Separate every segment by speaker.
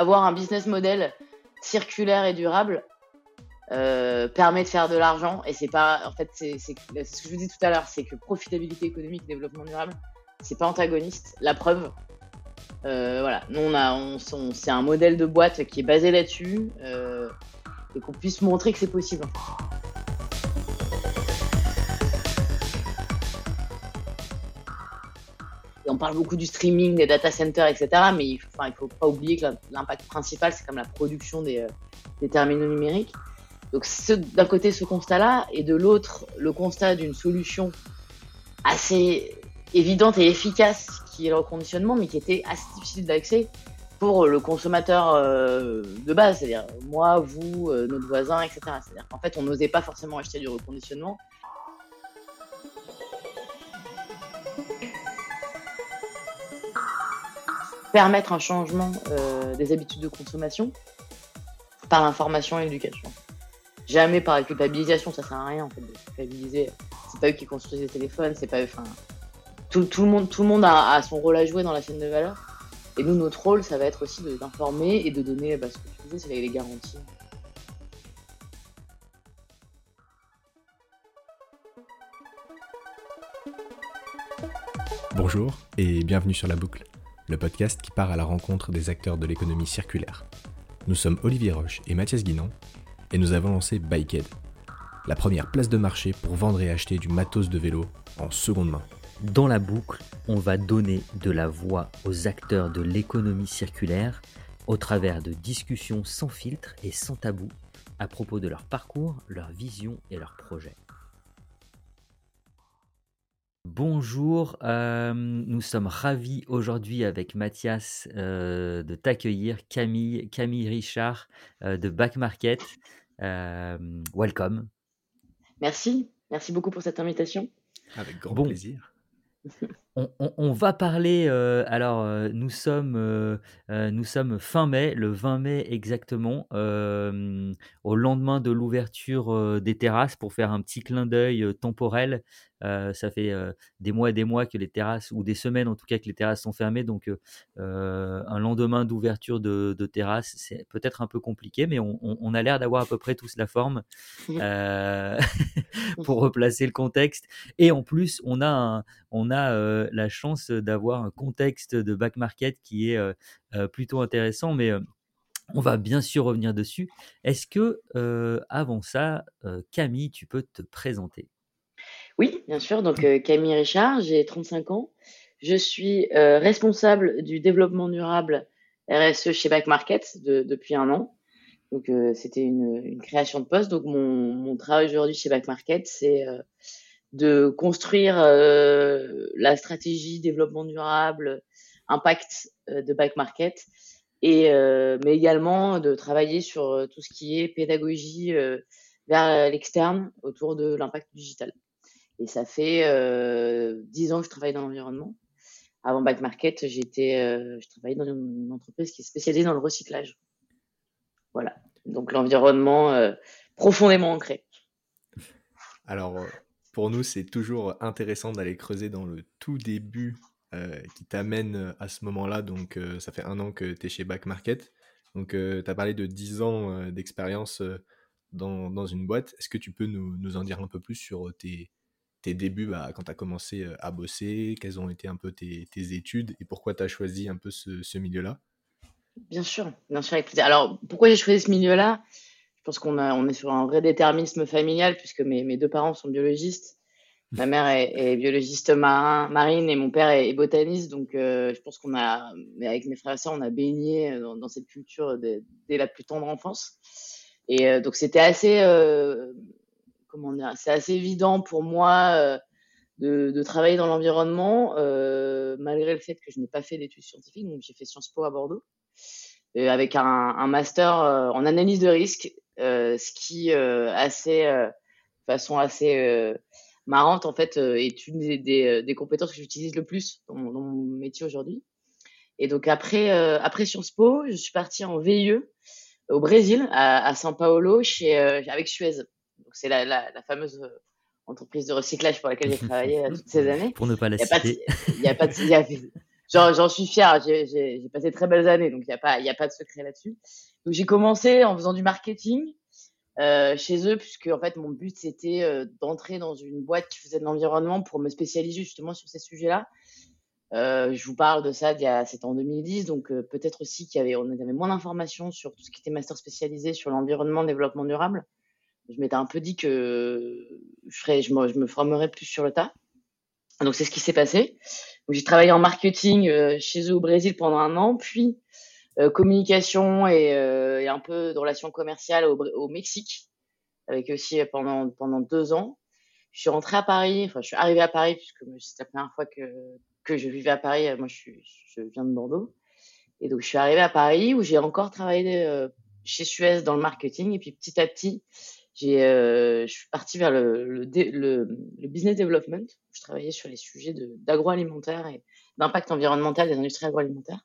Speaker 1: avoir un business model circulaire et durable euh, permet de faire de l'argent. Et c'est pas en fait c'est ce que je vous dis tout à l'heure c'est que profitabilité économique développement durable c'est pas antagoniste. La preuve euh, voilà. Nous on a on, c'est un modèle de boîte qui est basé là-dessus euh, et qu'on puisse montrer que c'est possible parle beaucoup du streaming, des data centers, etc. Mais il ne faut pas oublier que l'impact principal, c'est comme la production des, des terminaux numériques. Donc d'un côté ce constat-là, et de l'autre le constat d'une solution assez évidente et efficace qui est le reconditionnement, mais qui était assez difficile d'accès pour le consommateur euh, de base, c'est-à-dire moi, vous, euh, notre voisin, etc. C'est-à-dire qu'en fait on n'osait pas forcément acheter du reconditionnement. Permettre un changement euh, des habitudes de consommation par l'information et l'éducation jamais par la culpabilisation, ça sert à rien en fait de culpabiliser. C'est pas eux qui construisent les téléphones, c'est pas eux. Enfin, tout, le monde, tout le monde a, son rôle à jouer dans la chaîne de valeur. Et nous, notre rôle, ça va être aussi d'informer et de donner bah, ce que tu disais, c'est les garanties.
Speaker 2: Bonjour et bienvenue sur La Boucle, le podcast qui part à la rencontre des acteurs de l'économie circulaire. Nous sommes Olivier Roche et Mathias Guinan et nous avons lancé Bikehead, la première place de marché pour vendre et acheter du matos de vélo en seconde main.
Speaker 3: Dans la boucle, on va donner de la voix aux acteurs de l'économie circulaire au travers de discussions sans filtre et sans tabou à propos de leur parcours, leur vision et leurs projets. Bonjour, euh, nous sommes ravis aujourd'hui avec Mathias euh, de t'accueillir, Camille, Camille Richard euh, de Back Market. welcome.
Speaker 1: Merci, merci beaucoup pour cette invitation.
Speaker 2: Avec grand plaisir.
Speaker 3: On, va parler, alors nous sommes, nous sommes fin mai, le 20 mai exactement, au lendemain de l'ouverture des terrasses pour faire un petit clin d'œil temporel euh, ça fait euh, des mois et des mois que les terrasses, ou des semaines en tout cas, que les terrasses sont fermées. Donc, euh, un lendemain d'ouverture de, de terrasse, c'est peut-être un peu compliqué, mais on, a l'air d'avoir à peu près tous la forme pour replacer le contexte. Et en plus, on a, on a la chance d'avoir un contexte de back market qui est plutôt intéressant, mais on va bien sûr revenir dessus. Est-ce que, avant ça, Camille, tu peux te présenter?
Speaker 1: Oui, bien sûr. Donc, euh, Camille Richard, j'ai 35 ans. Je suis euh, responsable du développement durable RSE chez Back Market depuis un an. Donc, euh, c'était une, création de poste. Donc, mon, travail aujourd'hui chez Back Market, c'est de construire la stratégie développement durable, impact de Back Market, et mais également de travailler sur tout ce qui est pédagogie vers l'externe autour de l'impact digital. Et ça fait euh, dix ans que je travaille dans l'environnement. Avant Back Market, j'étais, euh, je travaillais dans une entreprise qui est spécialisée dans le recyclage. Voilà. Donc l'environnement euh, profondément ancré.
Speaker 2: Alors, pour nous, c'est toujours intéressant d'aller creuser dans le tout début qui t'amène à ce moment-là. Donc, ça fait un an que tu es chez Back Market. Donc, tu as parlé de 10 ans d'expérience dans, une boîte. Est-ce que tu peux nous, en dire un peu plus sur tes, débuts bah, quand tu as commencé à bosser, quelles ont été un peu tes, études? Et pourquoi tu as choisi un peu ce, milieu-là?
Speaker 1: Bien sûr, bien sûr. Alors, pourquoi j'ai choisi ce milieu-là? Je pense qu'on on est sur un vrai déterminisme familial puisque mes, deux parents sont biologistes. Ma mère est, biologiste marin, marine et mon père est, botaniste. Donc, je pense qu'on a, avec mes frères et sœurs, on a baigné dans, cette culture dès, la plus tendre enfance. Et donc, c'était assez comment dire, c'est assez évident pour moi euh, de, travailler dans l'environnement, euh, malgré le fait que je n'ai pas fait d'études scientifiques. Donc, j'ai fait Sciences Po à Bordeaux, avec un, master euh, en analyse de risque, ce qui, assez, de façon assez marrante, en fait, est une des, compétences que j'utilise le plus dans mon, métier aujourd'hui. Et donc, après, après Sciences Po, je suis partie en VIE au Brésil, à, à São Paulo, chez, avec Suez c'est la, fameuse euh, entreprise de recyclage pour laquelle j'ai travaillé euh, toutes ces années.
Speaker 3: Pour ne pas la citer.
Speaker 1: Il y a pas de, J'en suis fière. J'ai passé très belles années, donc il n'y a, pas, a pas de secret là-dessus. Donc j'ai commencé en faisant du marketing euh, chez eux, puisque en fait mon but c'était euh, d'entrer dans une boîte qui faisait de l'environnement pour me spécialiser justement sur ces sujets-là. Euh, je vous parle de ça, c'était en 2010, donc euh, peut-être aussi qu'il y avait, on avait moins d'informations sur tout ce qui était master spécialisé sur l'environnement, le développement durable. Je m'étais un peu dit que je, ferais, je, me, je me formerais plus sur le tas. Donc c'est ce qui s'est passé. J'ai travaillé en marketing euh, chez eux au Brésil pendant un an, puis euh, communication et, euh, et, un peu de relations commerciales au, Mexique, avec aussi pendant, pendant deux ans. Je suis rentrée à Paris, enfin je suis arrivée à Paris puisque c'était la première fois que, que je vivais à Paris. Moi je, suis, je viens de Bordeaux. Et donc je suis arrivée à Paris où j'ai encore travaillé chez Suez dans le marketing et puis petit à petit j'ai, euh, je suis partie vers le, le, business development. Je travaillais sur les sujets d'agroalimentaire et d'impact environnemental des industries agroalimentaires.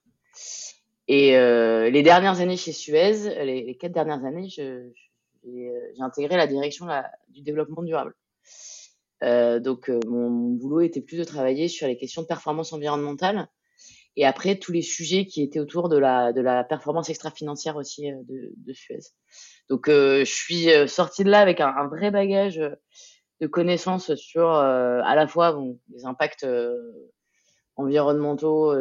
Speaker 1: Et euh, les dernières années chez Suez, les, quatre dernières années, j'ai intégré la direction du développement durable. Euh, donc euh, mon, boulot était plus de travailler sur les questions de performance environnementale et après tous les sujets qui étaient autour de la, de la performance extra-financière aussi euh, de Suez. Donc, euh, je suis euh, sortie de là avec un, un, vrai bagage de connaissances sur à la fois bon, les impacts environnementaux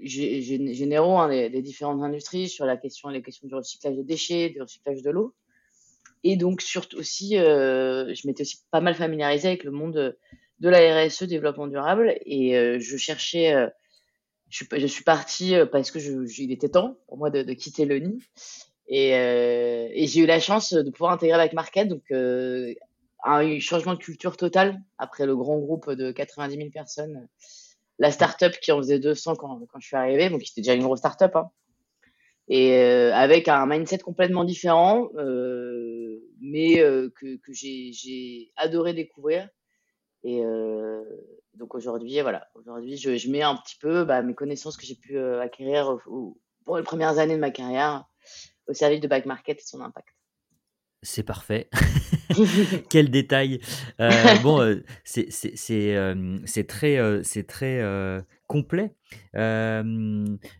Speaker 1: généraux hein, des, des, différentes industries, sur la question, les questions du recyclage des déchets, du recyclage de l'eau. Et donc, surtout aussi, euh, je m'étais aussi pas mal familiarisée avec le monde de la RSE, développement durable, et euh, je cherchais je suis, je suis partie parce que je, je, il était temps pour moi de, de quitter le nid. Et, euh, et j'ai eu la chance de pouvoir intégrer avec Market, donc euh, un changement de culture total après le grand groupe de 90 000 personnes. La start-up qui en faisait 200 quand, je suis arrivée, donc c'était déjà une grosse start-up. Hein. Et euh, avec un mindset complètement différent, mais que, j'ai adoré découvrir. Et, donc aujourd'hui, voilà, aujourd'hui, je, mets un petit peu bah, mes connaissances que j'ai pu acquérir pour les premières années de ma carrière au service de Back Market et son impact.
Speaker 3: C'est parfait. Quel détail. Euh, bon, euh, c'est euh, très, euh, c'est très euh, complet.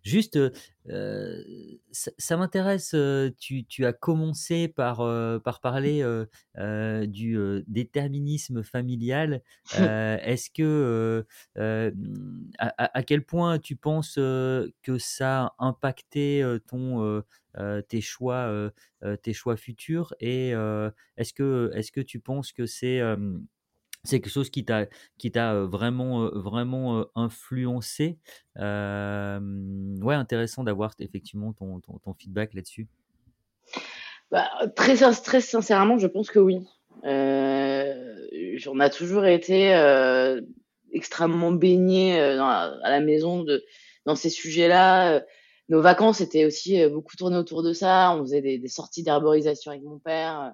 Speaker 3: juste, ça, ça m'intéresse, tu, tu, as commencé par, par parler du déterminisme familial. Est-ce que, à, à, quel point tu penses que ça a impacté ton euh, tes choix, euh, euh, tes choix futurs Et est-ce que, est-ce que tu penses que c'est c'est quelque chose qui t'a qui t'a vraiment vraiment influencé? Ouais intéressant d'avoir effectivement ton, ton, feedback là-dessus.
Speaker 1: Bah, très très sincèrement je pense que oui. Euh, on a toujours été euh, extrêmement baigné à la maison de dans ces sujets là nos vacances étaient aussi euh, beaucoup tournées autour de ça. On faisait des, des sorties d'arborisation avec mon père, euh,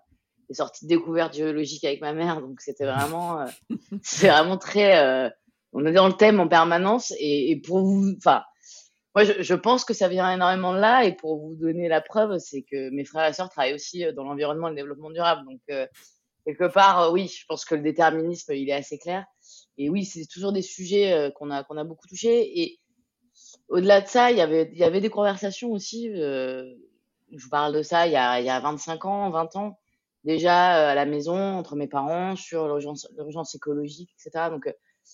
Speaker 1: des sorties de découverte géologique avec ma mère. Donc c'était vraiment, euh, c'est vraiment très, euh, on est dans le thème en permanence. Et, et pour vous, enfin, moi je, je, pense que ça vient énormément de là. Et pour vous donner la preuve, c'est que mes frères et sœurs travaillent aussi dans l'environnement et le développement durable. Donc quelque part, oui, je pense que le déterminisme, il est assez clair. Et oui, c'est toujours des sujets qu'on a qu'on a beaucoup touchés. Et au-delà de ça, il y avait, il y avait des conversations aussi. Euh, je vous parle de ça il y, a, il y a 25 ans, 20 ans, déjà euh, à la maison, entre mes parents, sur l'urgence écologique, etc. Donc, euh,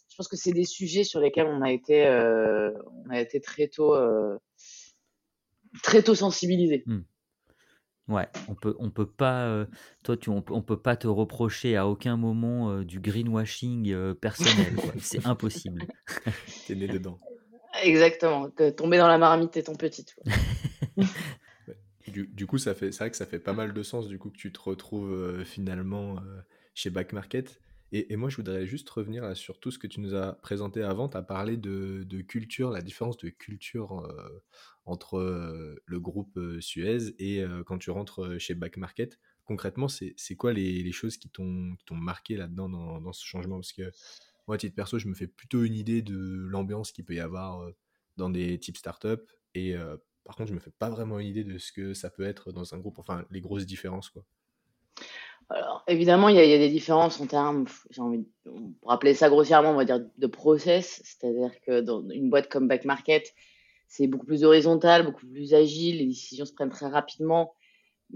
Speaker 1: je pense que c'est des sujets sur lesquels on a été, euh, on a été très tôt, euh, très tôt sensibilisés.
Speaker 3: Mmh. Ouais, on peut, on peut pas, euh, toi, tu, on, on, peut pas te reprocher à aucun moment du greenwashing personnel. C'est impossible.
Speaker 2: T'es né dedans.
Speaker 1: Exactement, tomber dans la marmite et ton petit.
Speaker 2: du, du, coup, ça fait, c'est vrai que ça fait pas mal de sens du coup que tu te retrouves euh, finalement euh, chez Back Market. Et, moi, je voudrais juste revenir sur tout ce que tu nous as présenté avant. Tu as parlé de, de, culture, la différence de culture euh, entre le groupe Suez et quand tu rentres chez Back Market. Concrètement, c'est quoi les, les, choses qui t'ont marqué là-dedans dans, dans, ce changement? Parce que moi, à titre perso, je me fais plutôt une idée de l'ambiance qu'il peut y avoir euh, dans des types startups. Et euh, par contre, je me fais pas vraiment une idée de ce que ça peut être dans un groupe, enfin, les grosses différences, quoi.
Speaker 1: Alors, évidemment, il y, a, des différences en termes, j'ai envie, pour rappeler ça grossièrement, on va dire de process, c'est-à-dire que dans une boîte comme Back Market, c'est beaucoup plus horizontal, beaucoup plus agile, les décisions se prennent très rapidement.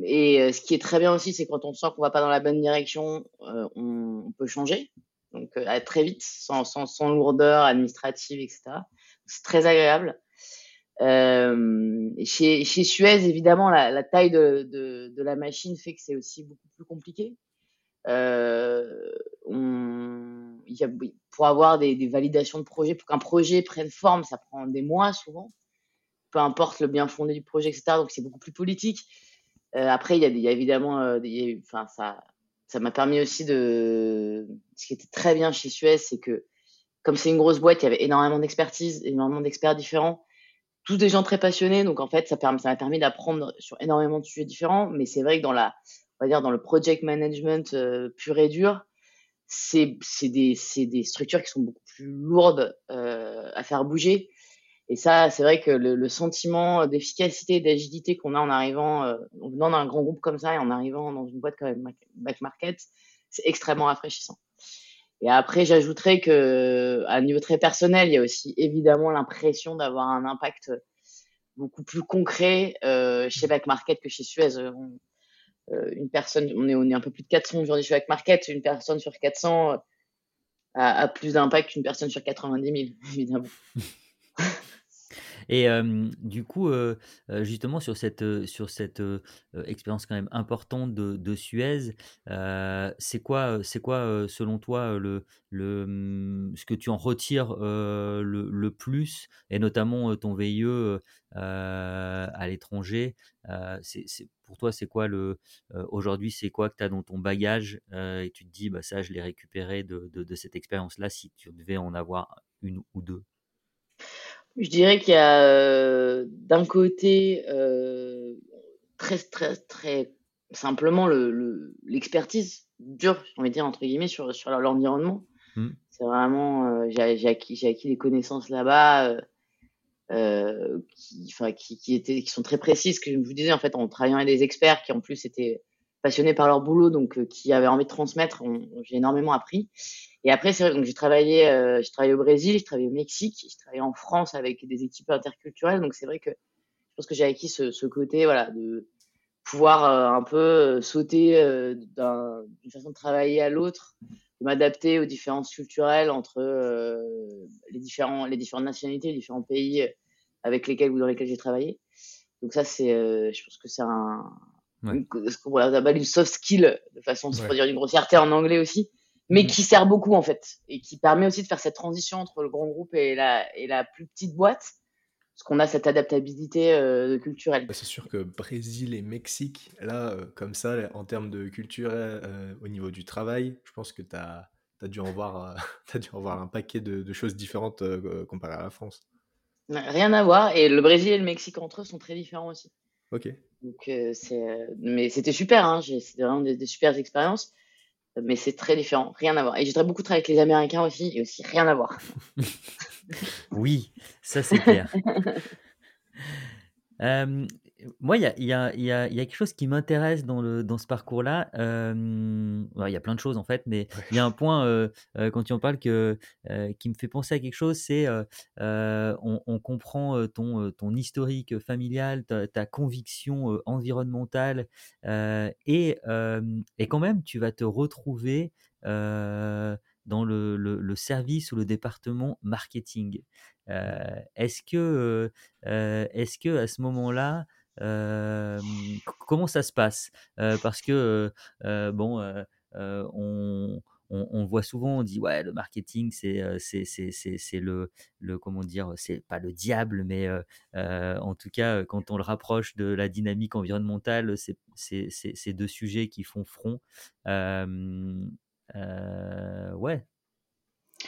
Speaker 1: Et euh, ce qui est très bien aussi, c'est quand on sent qu'on va pas dans la bonne direction, on, peut changer, donc euh, très vite, sans, sans, sans, lourdeur administrative, etc. C'est très agréable. Euh, chez, chez, Suez, évidemment, la, la taille de, de, de, la machine fait que c'est aussi beaucoup plus compliqué. Euh, on, y a, pour avoir des, des, validations de projet, pour qu'un projet prenne forme, ça prend des mois souvent, peu importe le bien fondé du projet, etc. Donc c'est beaucoup plus politique. Euh, après, il y, y a évidemment, euh, enfin ça, ça m'a permis aussi de. Ce qui était très bien chez Suez, c'est que comme c'est une grosse boîte, il y avait énormément d'expertise, énormément d'experts différents tous des gens très passionnés. Donc, en fait, ça m'a ça permis d'apprendre sur énormément de sujets différents. Mais c'est vrai que dans la, on va dire, dans le project management euh, pur et dur, c'est des, des structures qui sont beaucoup plus lourdes euh, à faire bouger. Et ça, c'est vrai que le, le sentiment d'efficacité d'agilité qu'on a en arrivant, euh, en venant d'un grand groupe comme ça et en arrivant dans une boîte comme Back Market, c'est extrêmement rafraîchissant. Et après, j'ajouterais que, à un niveau très personnel, il y a aussi évidemment l'impression d'avoir un impact beaucoup plus concret euh, chez Back Market que chez Suez. Euh, une personne, on est, on est un peu plus de 400 aujourd'hui chez Back Market, une personne sur 400 a, a plus d'impact qu'une personne sur 90 000, évidemment.
Speaker 3: Et du coup, justement sur cette, sur cette expérience quand même importante de, Suez, c'est quoi, quoi selon toi le, le, mmh, ce que tu en retires le, le, plus, et notamment ton VIE à l'étranger Pour toi, c'est quoi le aujourd'hui, c'est quoi que tu as dans ton bagage et tu te dis, bah, ça, je l'ai récupéré de, de, de cette expérience-là si tu devais en avoir une ou deux?
Speaker 1: Je dirais qu'il y a euh, d'un côté euh, très très très simplement le l'expertise dure, j'ai envie de dire entre guillemets sur sur l'environnement. Mmh. C'est vraiment euh, j'ai acquis j'ai acquis des connaissances là-bas qui enfin qui, qui étaient qui sont très précises que je vous disais en fait en travaillant avec des experts qui en plus étaient passionnés par leur boulot donc qui avaient envie de transmettre, j'ai énormément appris. Et après, c'est vrai, donc j'ai travaillé, euh, j'ai travaillé au Brésil, j'ai travaillé au Mexique, j'ai travaillé en France avec des équipes interculturelles. Donc c'est vrai que je pense que j'ai acquis ce, ce, côté, voilà, de pouvoir euh, un peu euh, sauter euh, d'une façon de travailler à l'autre, de m'adapter aux différences culturelles entre les différents, les différentes nationalités, les différents pays avec lesquels ou dans lesquels j'ai travaillé. Donc ça, c'est, je pense que c'est un, ouais. ce qu'on appelle une soft skill de façon de se produire une grossièreté en anglais aussi mais mm. qui sert beaucoup en fait et qui permet aussi de faire cette transition entre le grand groupe et la, et la plus petite boîte parce qu'on a cette adaptabilité euh, culturelle.
Speaker 2: Bah, c'est sûr que Brésil et Mexique, là, euh, comme ça, en termes de culture euh, au niveau du travail, je pense que tu as, as, dû en voir, as dû en voir un paquet de, de choses différentes comparé à la France.
Speaker 1: Rien à voir, et le Brésil et le Mexique entre eux sont très différents aussi.
Speaker 2: Ok.
Speaker 1: Donc, c'est, mais c'était super, hein, c'était vraiment des, des super expériences mais c'est très différent, rien à voir. Et j'ai très beaucoup travaillé avec les Américains aussi, et aussi rien à voir.
Speaker 3: oui, ça c'est clair. euh, moi, il y a, y, a, y, a, y a, quelque chose qui m'intéresse dans, le, dans ce parcours-là. Euh, il y a plein de choses en fait, mais il y a un point euh, quand tu en parles que, euh, qui me fait penser à quelque chose, c'est on, on, comprend ton, ton historique familial, ta, ta conviction environnementale, et, et quand même tu vas te retrouver dans le, le, le, service ou le département marketing. est-ce que, est-ce que à ce moment-là, comment ça se passe? Parce que, bon, on, on, voit souvent, on dit ouais, le marketing, c'est c'est le, le comment dire, c'est pas le diable, mais en tout cas, quand on le rapproche de la dynamique environnementale, c'est deux sujets qui font front. ouais.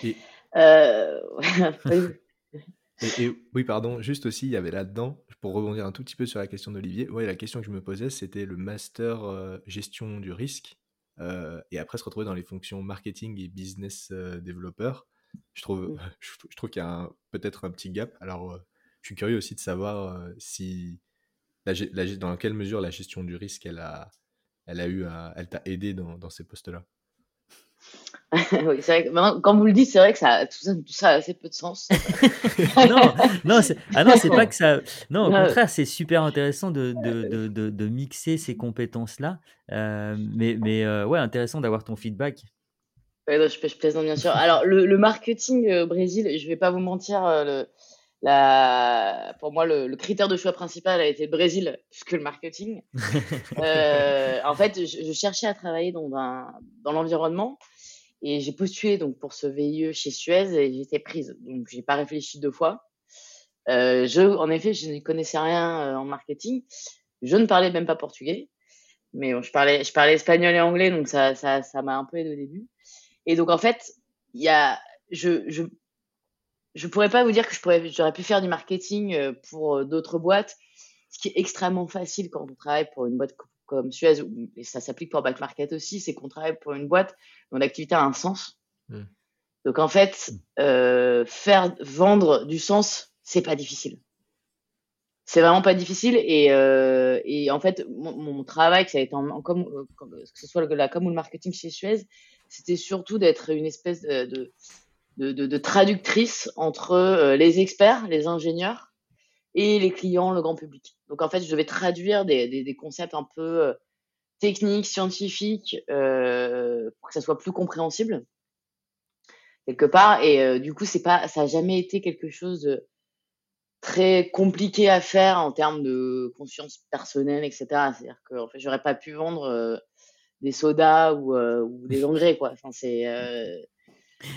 Speaker 2: Et... Et, oui, pardon, juste aussi, il y avait là-dedans, pour rebondir un tout petit peu sur la question d'Olivier, ouais, la question que je me posais, c'était le master euh, gestion du risque, euh, et après se retrouver dans les fonctions marketing et business euh, developer. Je trouve, je, trouve qu'il y a peut-être un petit gap. Alors, je suis curieux aussi de savoir si, la, dans quelle mesure la gestion du risque, elle a, elle a eu elle t'a aidé dans, dans ces postes-là
Speaker 1: oui, c'est vrai que maintenant, quand vous le dites, c'est vrai que ça, tout ça, tout ça a assez peu de sens.
Speaker 3: non, non, c'est, ah non, c'est pas que ça. Non, au contraire, c'est super intéressant de, de, de, de, mixer ces compétences-là. Euh, mais, mais euh, ouais, intéressant d'avoir ton feedback.
Speaker 1: Ouais, je, je, plaisante bien sûr. Alors, le, le marketing au Brésil, je vais pas vous mentir, le, la, pour moi, le, critère de choix principal a été le Brésil plus que le marketing. euh, en fait, je, je, cherchais à travailler dans, un, dans l'environnement et j'ai postulé donc pour ce VIE chez Suez et j'ai été prise. Donc, j'ai pas réfléchi deux fois. Euh, je, en effet, je ne connaissais rien euh, en marketing. Je ne parlais même pas portugais, mais bon, je parlais, je parlais espagnol et anglais, donc ça, ça, ça m'a un peu aidé au début. Et donc, en fait, il y a, je, je je pourrais pas vous dire que je pourrais, j'aurais pu faire du marketing euh, pour euh, d'autres boîtes, ce qui est extrêmement facile quand on travaille pour une boîte comme Suez, et ça s'applique pour Back Market aussi, c'est qu'on travaille pour une boîte dont l'activité a un sens. Mmh. Donc en fait, mmh. euh, faire vendre du sens, c'est pas difficile. C'est vraiment pas difficile et, euh, et en fait mon, mon, travail, que ça a été en, en comme, que ce soit la com ou le marketing chez Suez, c'était surtout d'être une espèce de, de de, traductrice entre euh, les experts, les ingénieurs et les clients, le grand public. Donc en fait, je devais traduire des, concepts un peu euh, techniques, scientifiques, euh, pour que ça soit plus compréhensible quelque part. Et du coup, c'est pas, ça a jamais été quelque chose de très compliqué à faire en termes de conscience personnelle, etc. C'est-à-dire que en fait, j'aurais pas pu vendre des sodas ou, ou des engrais, quoi. Enfin, c'est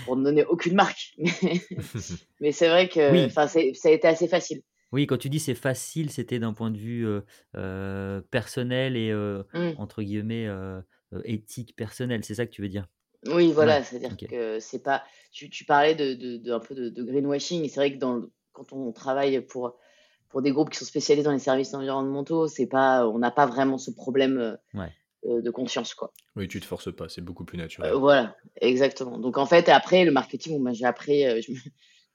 Speaker 1: pour ne donner aucune marque. Mais, c'est vrai que ça a été assez facile.
Speaker 3: Oui, quand tu dis c'est facile, c'était d'un point de vue euh, euh, personnel et euh, mmh. entre guillemets éthique personnelle, c'est ça que tu veux dire?
Speaker 1: Oui, voilà, c'est-à-dire que c'est pas. Tu, tu parlais de, de, un peu de, greenwashing, et c'est vrai que dans, quand on travaille pour pour des groupes qui sont spécialisés dans les services environnementaux, c'est pas, on n'a pas vraiment ce problème. Ouais. Euh, de conscience quoi.
Speaker 2: Oui, tu te forces pas, c'est beaucoup plus naturel.
Speaker 1: Euh, voilà, exactement. Donc en fait, après le marketing, moi j'ai appris, euh, je,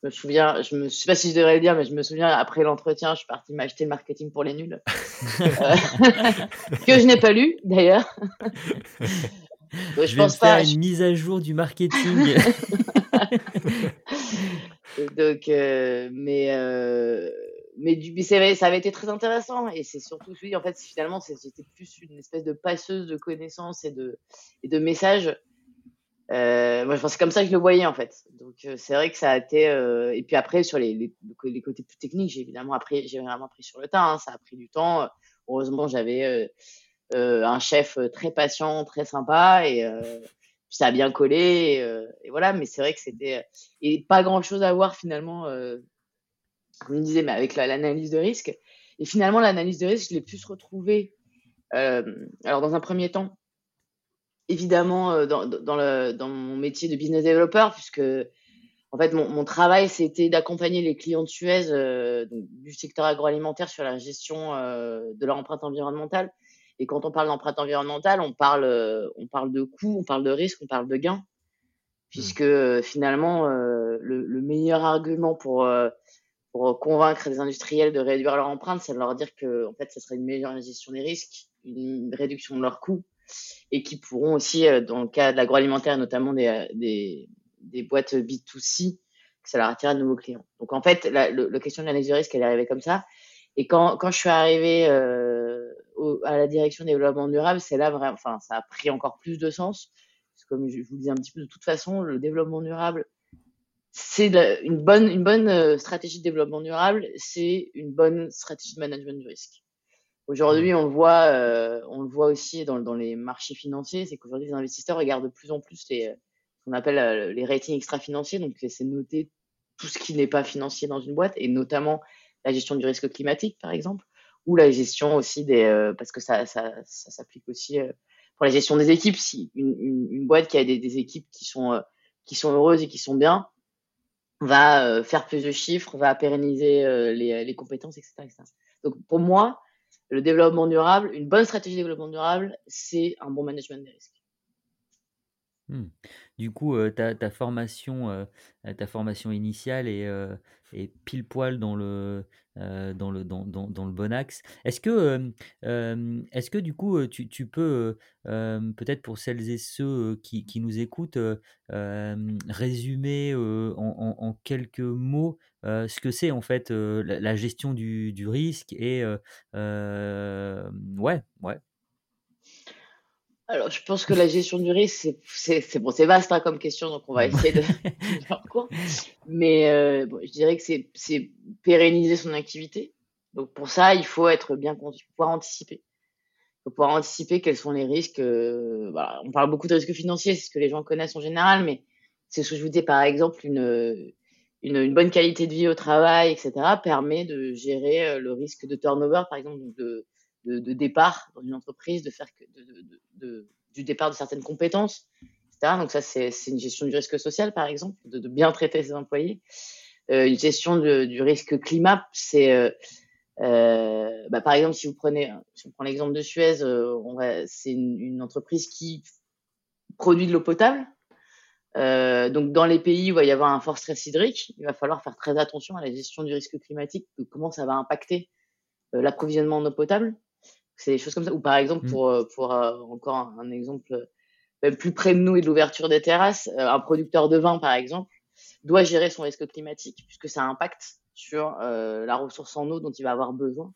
Speaker 1: me, souviens, je me sais pas si je devrais le dire, mais je me souviens après l'entretien, je suis partie m'acheter le marketing pour les nuls, que je n'ai pas lu d'ailleurs.
Speaker 3: je, je pense pas. Faire une mise à jour du marketing.
Speaker 1: Donc, mais mais ça avait été très intéressant. Et c'est surtout oui en fait finalement c'était plus une espèce de passeuse de connaissances et de messages. Euh, moi c'est comme ça que je le voyais en fait. Donc euh, c'est vrai que ça a été euh, et puis après sur les, côtés plus techniques j'ai évidemment appris j'ai vraiment appris sur le tas hein, ça a pris du temps. Heureusement j'avais euh, un chef très patient très sympa et ça a bien collé et voilà. Mais c'est vrai que c'était et pas grand chose à voir finalement je disais, mais avec l'analyse de risque. Et finalement, l'analyse de risque, je l'ai plus retrouvée. Euh, alors, dans un premier temps, évidemment, euh, dans, dans, le, dans mon métier de business developer, puisque en fait, mon, mon travail, c'était d'accompagner les clients de Suez euh, du secteur agroalimentaire sur la gestion euh, de leur empreinte environnementale. Et quand on parle d'empreinte environnementale, on parle, euh, on parle de coûts, on parle de risques, on parle de gains, puisque mmh. finalement, le, le, meilleur argument pour pour convaincre les industriels de réduire leur empreinte, c'est de leur dire que en fait, ce serait une meilleure gestion des risques, une réduction de leurs coûts, et qui pourront aussi, euh, dans le cas de l'agroalimentaire, notamment des, euh, des, des, boîtes B2C, que ça leur attire de nouveaux clients. Donc en fait, la, le, question de l'analyse de risque, elle est arrivée comme ça. Et quand, quand je suis arrivée euh, au, à la direction développement durable, c'est là vraiment, enfin, ça a pris encore plus de sens. Parce que comme je vous le disais un petit peu, de toute façon, le développement durable, c'est une bonne, une bonne euh, stratégie de développement durable, c'est une bonne stratégie de management du risque. Aujourd'hui, on le voit, euh, on le voit aussi dans, dans les marchés financiers, c'est qu'aujourd'hui les investisseurs regardent de plus en plus les, ce qu'on appelle euh, les ratings extra-financiers, donc c'est noter tout ce qui n'est pas financier dans une boîte, et notamment la gestion du risque climatique, par exemple, ou la gestion aussi des, parce que ça, ça, ça s'applique aussi pour la gestion des équipes. Si une, une, une boîte qui a des, des équipes qui sont qui sont heureuses et qui sont bien, va euh, faire plus de chiffres, va pérenniser euh, les, compétences, etc., etc., Donc pour moi, le développement durable, une bonne stratégie de développement durable, c'est un bon management des risques.
Speaker 3: Mmh. Du coup, ta formation, ta formation initiale est, est pile poil dans le, dans le dans le bon axe. Est-ce que, est-ce que du coup, tu peux, peut-être pour celles et ceux, qui nous écoutent, résumer, en quelques mots, ce que c'est en fait, la gestion du du risque et ouais, ouais.
Speaker 1: Alors, je pense que la gestion du risque, c'est c'est c'est bon, c'est vaste, hein, comme question, donc on va essayer de de faire court. Mais, heu, bon, je dirais que c'est c'est pérenniser son activité. Donc pour ça, il faut être bien pouvoir anticiper. Il faut pouvoir anticiper quels sont les risques, heu, voilà, on parle beaucoup de risques financiers, c'est ce que les gens connaissent en général, mais c'est ce que je vous disais, par exemple, une, une une bonne qualité de vie au travail et cetera, permet de gérer, heu, le risque de turnover, par exemple, de de départ dans une entreprise, de faire que de du départ de certaines compétences, et cetera. Donc ça, c'est une gestion du risque social, par exemple, de bien traiter ses employés. Heu, une gestion du risque climat, c'est, heu heu, bah, par exemple, si vous prenez, si on prend l'exemple de Suez, c'est une entreprise qui produit de l'eau potable. Donc dans les pays où il va y avoir un fort stress hydrique, il va falloir faire très attention à la gestion du risque climatique, de comment ça va impacter, l'approvisionnement en eau potable. C'est des choses comme ça. Ou par exemple,
Speaker 3: Mmh.
Speaker 1: pour, heu, pour, heu, encore un un exemple, heu, même plus près de nous et de l'ouverture des terrasses, heu, un producteur de vin, par exemple, doit gérer son risque climatique puisque ça impacte sur, heu, la ressource en eau dont il va avoir besoin.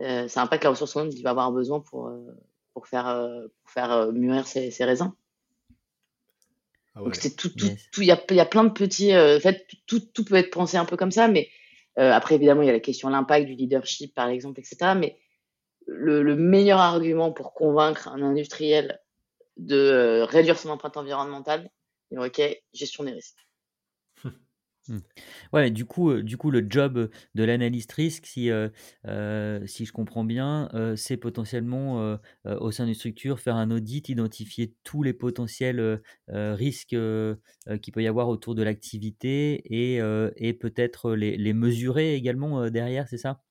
Speaker 1: Heu, ça impacte la ressource en eau dont il va avoir besoin pour, pour faire, pour faire, mûrir ses ses raisins.
Speaker 2: Ah
Speaker 1: Donc c'est tout tout
Speaker 3: Yes.
Speaker 1: tout il y a y a plein de petits, heu, en fait, tout tout peut être pensé un peu comme ça, mais, après évidemment, il y a la question de l'impact, du leadership, par exemple, et cetera, mais le le meilleur argument pour convaincre un industriel de, heu, réduire son empreinte environnementale, dire: «OK, gestion des risques».
Speaker 3: Mmh. Ouais, du coup, heu, du coup, le job, de l'analyste risque, si, heu, si je comprends bien, c'est potentiellement, au sein d'une structure, faire un audit, identifier tous les potentiels, risques, qu'il peut y avoir autour de l'activité et et peut-être les mesurer également, derrière, c'est ça?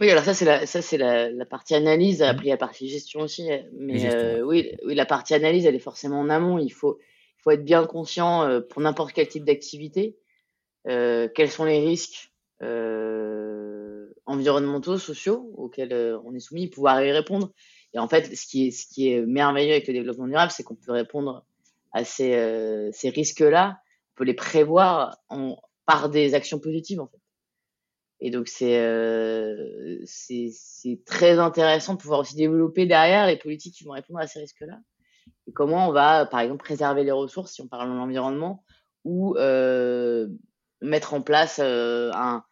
Speaker 1: Oui, alors ça, c'est la ça, c'est la la partie analyse.
Speaker 3: Mmh.
Speaker 1: Après, la partie gestion aussi, mais, heu, oui oui, la partie analyse, elle est forcément en amont. Il faut il faut être bien conscient, heu, pour n'importe quel type d'activité, heu, quels sont les risques, heu, environnementaux, sociaux auxquels, heu, on est soumis, pouvoir y répondre et en fait, ce qui est ce qui est merveilleux avec le développement durable, c'est qu'on peut répondre à ces, heu, ces risques-là, on peut les prévoir en par des actions positives, en fait et donc c'est, heu, c'est très intéressant de pouvoir aussi développer derrière les politiques qui vont répondre à ces risques-là. Et comment on va, par exemple, préserver les ressources, si on parle de l'environnement ou, heu, mettre en place, heu, un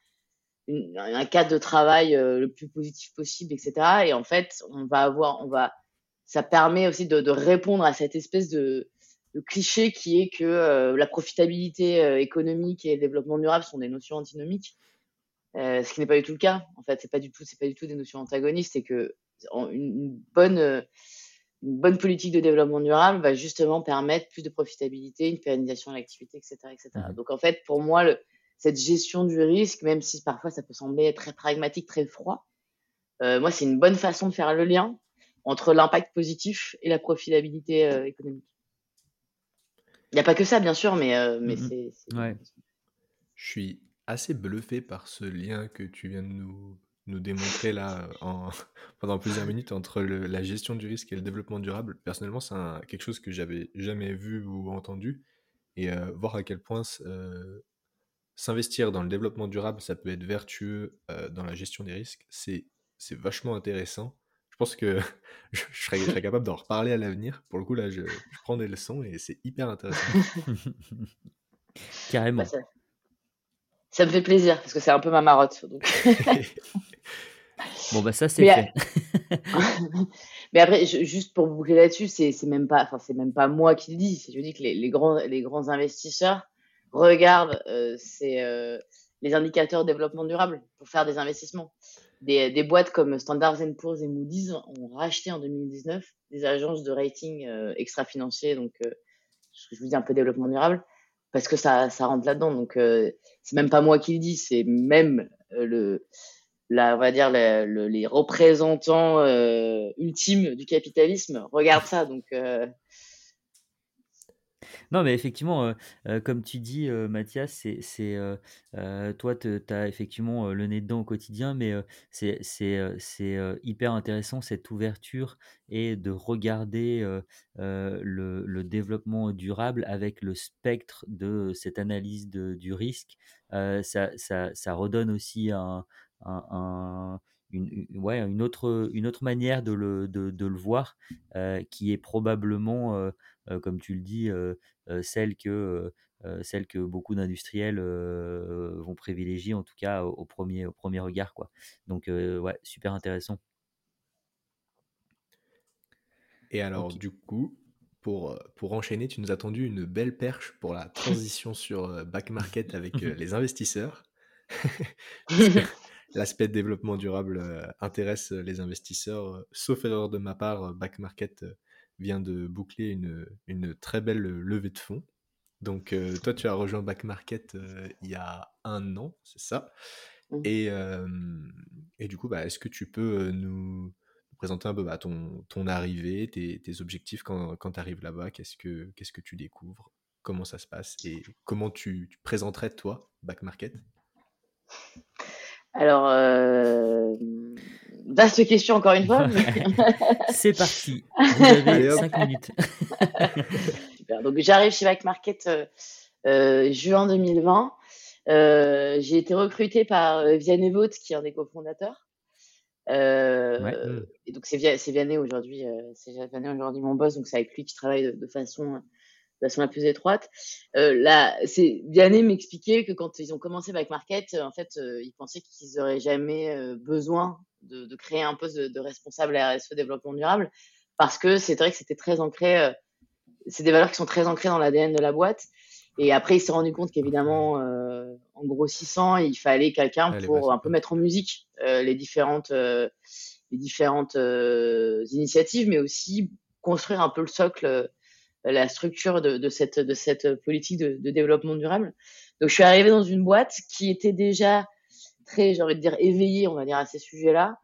Speaker 1: un cadre de travail, le plus positif possible et cetera. Et en fait, on va avoir on va ça permet aussi de répondre à cette espèce de cliché qui est que, la profitabilité, économique et le développement durable sont des notions antinomiques, heu, ce qui n'est pas du tout le cas. En fait, c'est pas du tout c'est pas du tout des notions antagonistes, c'est que en une bonne, heu, une bonne politique de développement durable va justement permettre plus de profitabilité, une pérennisation de l'activité et cetera et
Speaker 3: Mmh.
Speaker 1: Donc en fait, pour moi, le cette gestion du risque, même si parfois ça peut sembler très pragmatique, très froid, heu, moi, c'est une bonne façon de faire le lien entre l'impact positif et la profitabilité, économique. Il y a pas que ça, bien sûr, mais, mais
Speaker 3: Mmh
Speaker 1: c'est c'est.
Speaker 3: Ouais.
Speaker 2: Je suis assez bluffé par ce lien que tu viens de nous, nous démontrer là en, pendant plusieurs minutes entre le- la gestion du risque et le développement durable. Personnellement, c'est quelque chose que j'avais jamais vu ou entendu. Et euh, voir à quel point euh, s'investir dans le développement durable, ça peut être vertueux euh, dans la gestion des risques, c'est c'est vachement intéressant. Je pense que je, je serais, je serais capable d'en reparler à l'avenir. Pour le coup, là, je, je prends des leçons et c'est hyper intéressant.
Speaker 1: bah,
Speaker 3: Carrément.
Speaker 1: ça ça me fait plaisir parce que c'est un peu ma marotte, donc
Speaker 3: Bon, bah, ça, c'est
Speaker 1: mais
Speaker 3: fait.
Speaker 1: mais après, je juste pour boucler là-dessus, c'est même pas enfin, c'est même pas moi qui le dis, je dis que les les grands les grands investisseurs regardent, ces, heu, les indicateurs de développement durable pour faire des investissements. Des des boîtes comme Standard and Poor's et Moody's ont racheté en 2019 des agences de rating, extra-financiers, donc je vous dis un peu développement durable, parce que ça ça rentre là-dedans, donc heu, c'est même pas moi qui le dis, c'est même, heu, le la, on va dire le, le, les représentants euh, ultimes du capitalisme regardent ça. Donc, euh,
Speaker 3: Non, mais effectivement, comme tu dis, Mathias, c'est c'est, toi, tu as effectivement, le nez dedans au quotidien, mais c'est c'est, c'est, hyper intéressant cette ouverture et de regarder, le le développement durable avec le spectre de cette analyse de du risque. ça ça ça redonne aussi un un une ouais, une autre une autre manière de le de le voir, qui est probablement, comme tu le dis, celle que, celle que beaucoup d'industriels, vont privilégier en tout cas au premier au premier regard quoi. Donc ouais, super intéressant.
Speaker 2: Et alors du coup, pour, pour enchaîner, tu nous as tendu une belle perche pour la transition sur back market avec les investisseurs. L'aspect développement durable intéresse les investisseurs. Sauf erreur de ma part, back market vient de boucler une, une très belle levée de fonds. Donc, toi, tu as rejoint Back Market il y a un an, c'est ça? Mmh. Et, et, du coup, bah, est-ce que tu peux nous, présenter un peu bah, ton, ton arrivée, tes, tes objectifs quand, quand tu arrives là-bas? Qu'est-ce que Qu'est-ce que tu découvres? Comment ça se passe? Et comment tu, tu présenterais, toi, Back Market?
Speaker 1: Alors, Vaste question encore une fois.
Speaker 3: C'est parti. Vous avez 5 minutes.
Speaker 1: Super. Donc j'arrive chez Back Market euh, euh, juin 2020. Euh, j'ai été recrutée par Vianney Vaut, qui est un des cofondateurs. Et donc c'est Vianney aujourd'hui, c'est Vianney aujourd'hui mon boss, donc c'est avec lui qui travaille de façon de façon la plus étroite. Euh, là, c'est Vianney m'expliquait que quand ils ont commencé Back Market, en fait, euh, ils pensaient qu'ils n'auraient jamais euh, besoin de, de, créer un poste de, de responsable RSE développement durable parce que c'est vrai que c'était très ancré. Euh, c'est des valeurs qui sont très ancrées dans l'ADN de la boîte. Et après, il s'est rendu compte qu'évidemment, en grossissant, il fallait quelqu'un pour un peu mettre en musique les différentes, les différentes initiatives, mais aussi construire un peu le socle la structure de, cette, politique de, développement durable. Donc, je suis arrivée dans une boîte qui était déjà très, j'ai envie de dire, éveillée, on va dire, à ces sujets-là.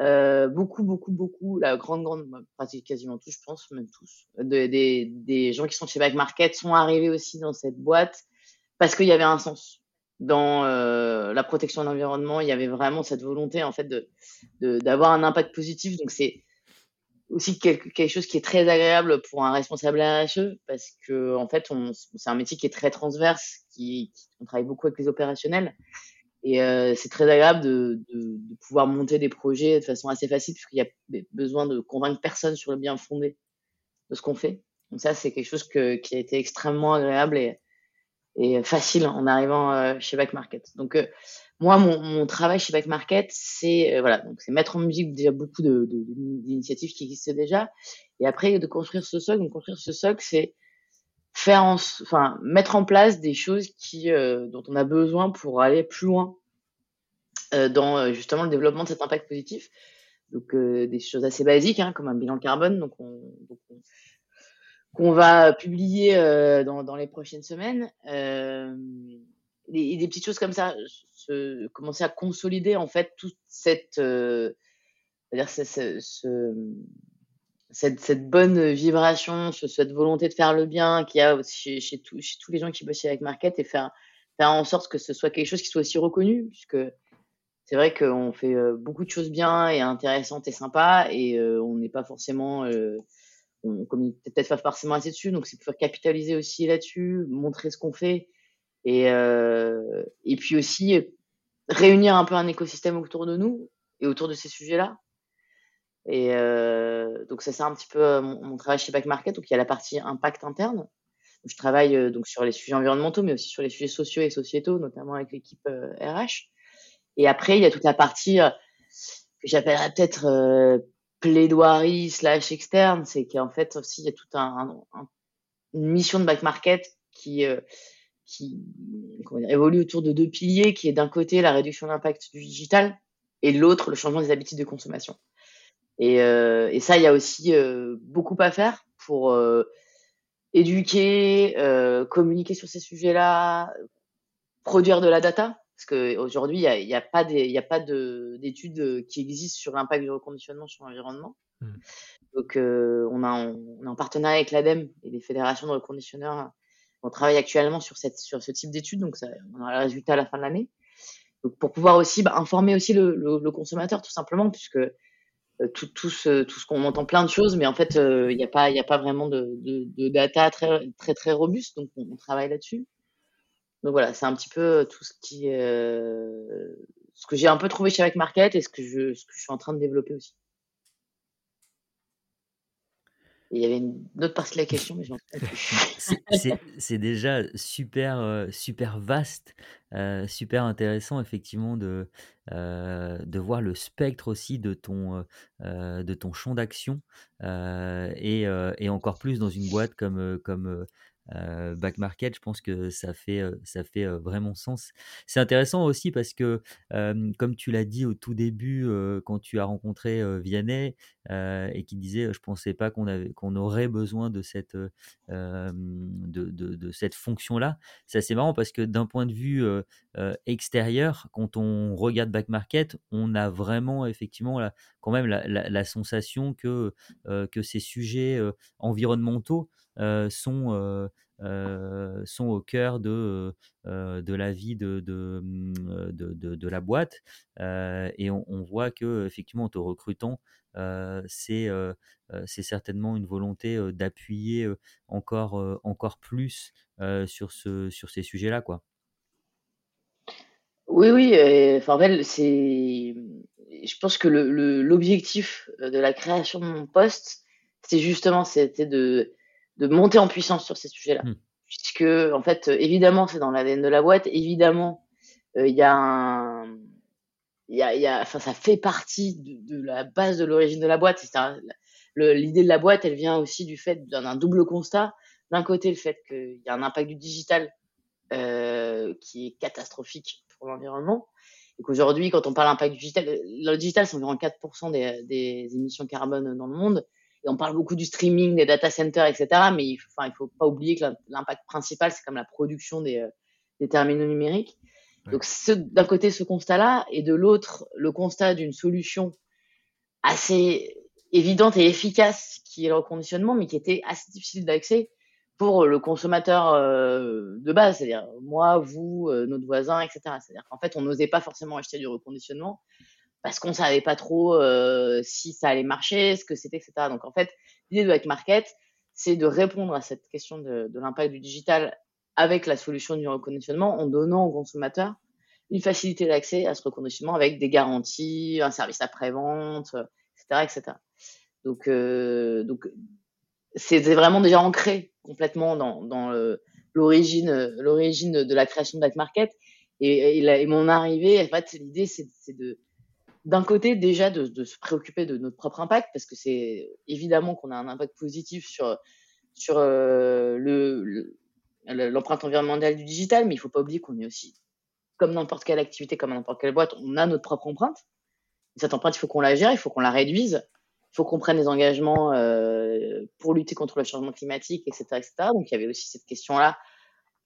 Speaker 1: Euh, beaucoup, beaucoup, beaucoup, la grande, grande, pratique quasiment tous, je pense, même tous, de, des, des gens qui sont chez Back Market sont arrivés aussi dans cette boîte parce qu'il y avait un sens dans euh, la protection de l'environnement. Il y avait vraiment cette volonté, en fait, de d'avoir un impact positif. Donc, c'est aussi quelque, quelque, chose qui est très agréable pour un responsable RSE parce que en fait c'est un métier qui est très transverse, qui, on travaille beaucoup avec les opérationnels et euh, c'est très agréable de, de, de, pouvoir monter des projets de façon assez facile puisqu'il y a besoin de convaincre personne sur le bien fondé de ce qu'on fait. Donc ça c'est quelque chose que, qui a été extrêmement agréable et, et facile en arrivant euh, chez Back Market. Donc euh, moi, mon, travail chez Back Market, c'est euh, voilà, donc c'est mettre en musique déjà beaucoup de, d'initiatives qui existent déjà, et après de construire ce socle. Construire ce socle, c'est faire, en, enfin mettre en place des choses euh, dont on a besoin pour aller plus loin euh, dans justement le développement de cet impact positif. Donc des choses assez basiques, hein, comme un bilan carbone. Donc on, donc on qu'on va publier dans, les prochaines semaines. Des, des, petites choses comme ça, commencer à consolider en fait toute cette, euh, cette, bonne vibration, cette volonté de faire le bien qu'il y a chez, tous les gens qui bossent avec Market et faire, faire en sorte que ce soit quelque chose qui soit aussi reconnu, puisque c'est vrai qu'on fait euh, beaucoup de choses bien et intéressantes et sympas et euh, on n'est pas forcément, euh, on communique peut-être pas forcément assez dessus, donc c'est pouvoir capitaliser aussi là-dessus, montrer ce qu'on fait et, euh, et puis aussi réunir un peu un écosystème autour de nous et autour de ces sujets-là. Et euh, donc ça c'est un petit peu euh, mon, mon, travail chez Back Market. Donc il y a la partie impact interne. je travaille donc sur les sujets environnementaux, mais aussi sur les sujets sociaux et sociétaux, notamment avec l'équipe RH. Et après il y a toute la partie que j'appellerais peut-être plaidoirie slash externe, c'est qu'en fait aussi il y a toute un, un, une mission de Back Market qui qui dire, évolue autour de deux piliers, qui est d'un côté la réduction d'impact du digital et l'autre le changement des habitudes de consommation. Et, euh, et ça, il y a aussi euh, beaucoup à faire pour euh, éduquer, communiquer sur ces sujets-là, produire de la data, parce qu'aujourd'hui, il n'y a, y a, pas d'études qui existent sur l'impact du reconditionnement sur l'environnement. Mmh. Donc, on, a, on, est en partenariat avec l'ADEME et les fédérations de reconditionneurs. On travaille actuellement sur, cette, sur ce type d'études, donc ça, on aura le résultat à la fin de l'année. Pour pouvoir aussi bah, informer aussi le, le, consommateur, tout simplement, puisque tout, tout, ce, tout ce qu'on entend plein de choses, mais en fait, il n'y a, pas, a pas vraiment de, de, de, data très, très, très robuste, donc on, on travaille là-dessus. Donc voilà, c'est un petit peu tout ce qui, euh, ce que j'ai un peu trouvé chez Avec Market et ce que je, ce que je suis en train de développer aussi. Il y avait une autre partie de la question, mais je
Speaker 3: m'en C'est déjà super, euh, super vaste, euh, super intéressant, effectivement, de, de voir le spectre aussi de ton, de ton champ d'action et, et, encore plus dans une boîte comme, comme back market, je pense que ça fait, ça fait vraiment sens. C'est intéressant aussi parce que, comme tu l'as dit au tout début, quand tu as rencontré Vianney et qui disait, je pensais pas qu'on qu'on aurait besoin de cette, de, de, cette fonction-là. C'est assez marrant parce que d'un point de vue extérieur, quand on regarde back market, on a vraiment effectivement la, quand même la, la, sensation que, que ces sujets environnementaux sont, sont au cœur de, de la vie de, de, mmh, de, la boîte. et on, voit que effectivement, en te recrutant, c'est c'est certainement une volonté d'appuyer encore, encore plus sur, ce, sur ces sujets-là.
Speaker 1: Oui, oui. Enfin, c'est. Je pense que l'objectif de la création de mon poste, c'est justement c'était de de monter en puissance sur ces sujets-là. Mmh. Puisque, en fait, évidemment, c'est dans l'ADN de la boîte. Évidemment, euh, il y a un. Y a, y a, enfin, ça fait partie de, la base de l'origine de la boîte. L'idée de la boîte, elle vient aussi du fait d'un double constat. D'un côté, le fait qu'il y a un impact du digital euh, qui est catastrophique pour l'environnement. Et qu'aujourd'hui, quand on parle d'impact du digital, le digital, c'est environ 4% des, des émissions carbone dans le monde et on parle beaucoup du streaming, des data centers, etc. Mais il enfin, il faut pas oublier que l'impact principal, c'est comme la production des, euh, des terminaux numériques. Donc, d'un côté, ce constat-là, et de l'autre, le constat d'une solution assez évidente et efficace qui est le reconditionnement, mais qui était assez difficile d'accès pour le consommateur euh, de base, c'est-à-dire moi, vous, euh, notre voisin, etc. C'est-à-dire qu'en fait, on n'osait pas forcément acheter du reconditionnement parce qu'on savait pas trop euh, si ça allait marcher, ce que c'était, etc. Donc en fait, l'idée de Hack Market, c'est de répondre à cette question de, de l'impact du digital avec la solution du reconditionnement en donnant aux consommateurs une facilité d'accès à ce reconditionnement avec des garanties, un service après-vente, etc., etc. Donc, euh, donc c'est vraiment déjà ancré complètement dans, dans l'origine, l'origine de la création de Back Market. Et, et, et, mon arrivée, en fait, l'idée, c'est de d'un côté déjà de, se préoccuper de notre propre impact parce que c'est évidemment qu'on a un impact positif sur sur euh, le l'empreinte environnementale du digital, mais il faut pas oublier qu'on est aussi comme n'importe quelle activité, comme n'importe quelle boîte, on a notre propre empreinte. Et cette empreinte, il faut qu'on la gère, il faut qu'on la réduise, il faut qu'on prenne des engagements euh, pour lutter contre le changement climatique, etc., etc. Donc il y avait aussi cette question-là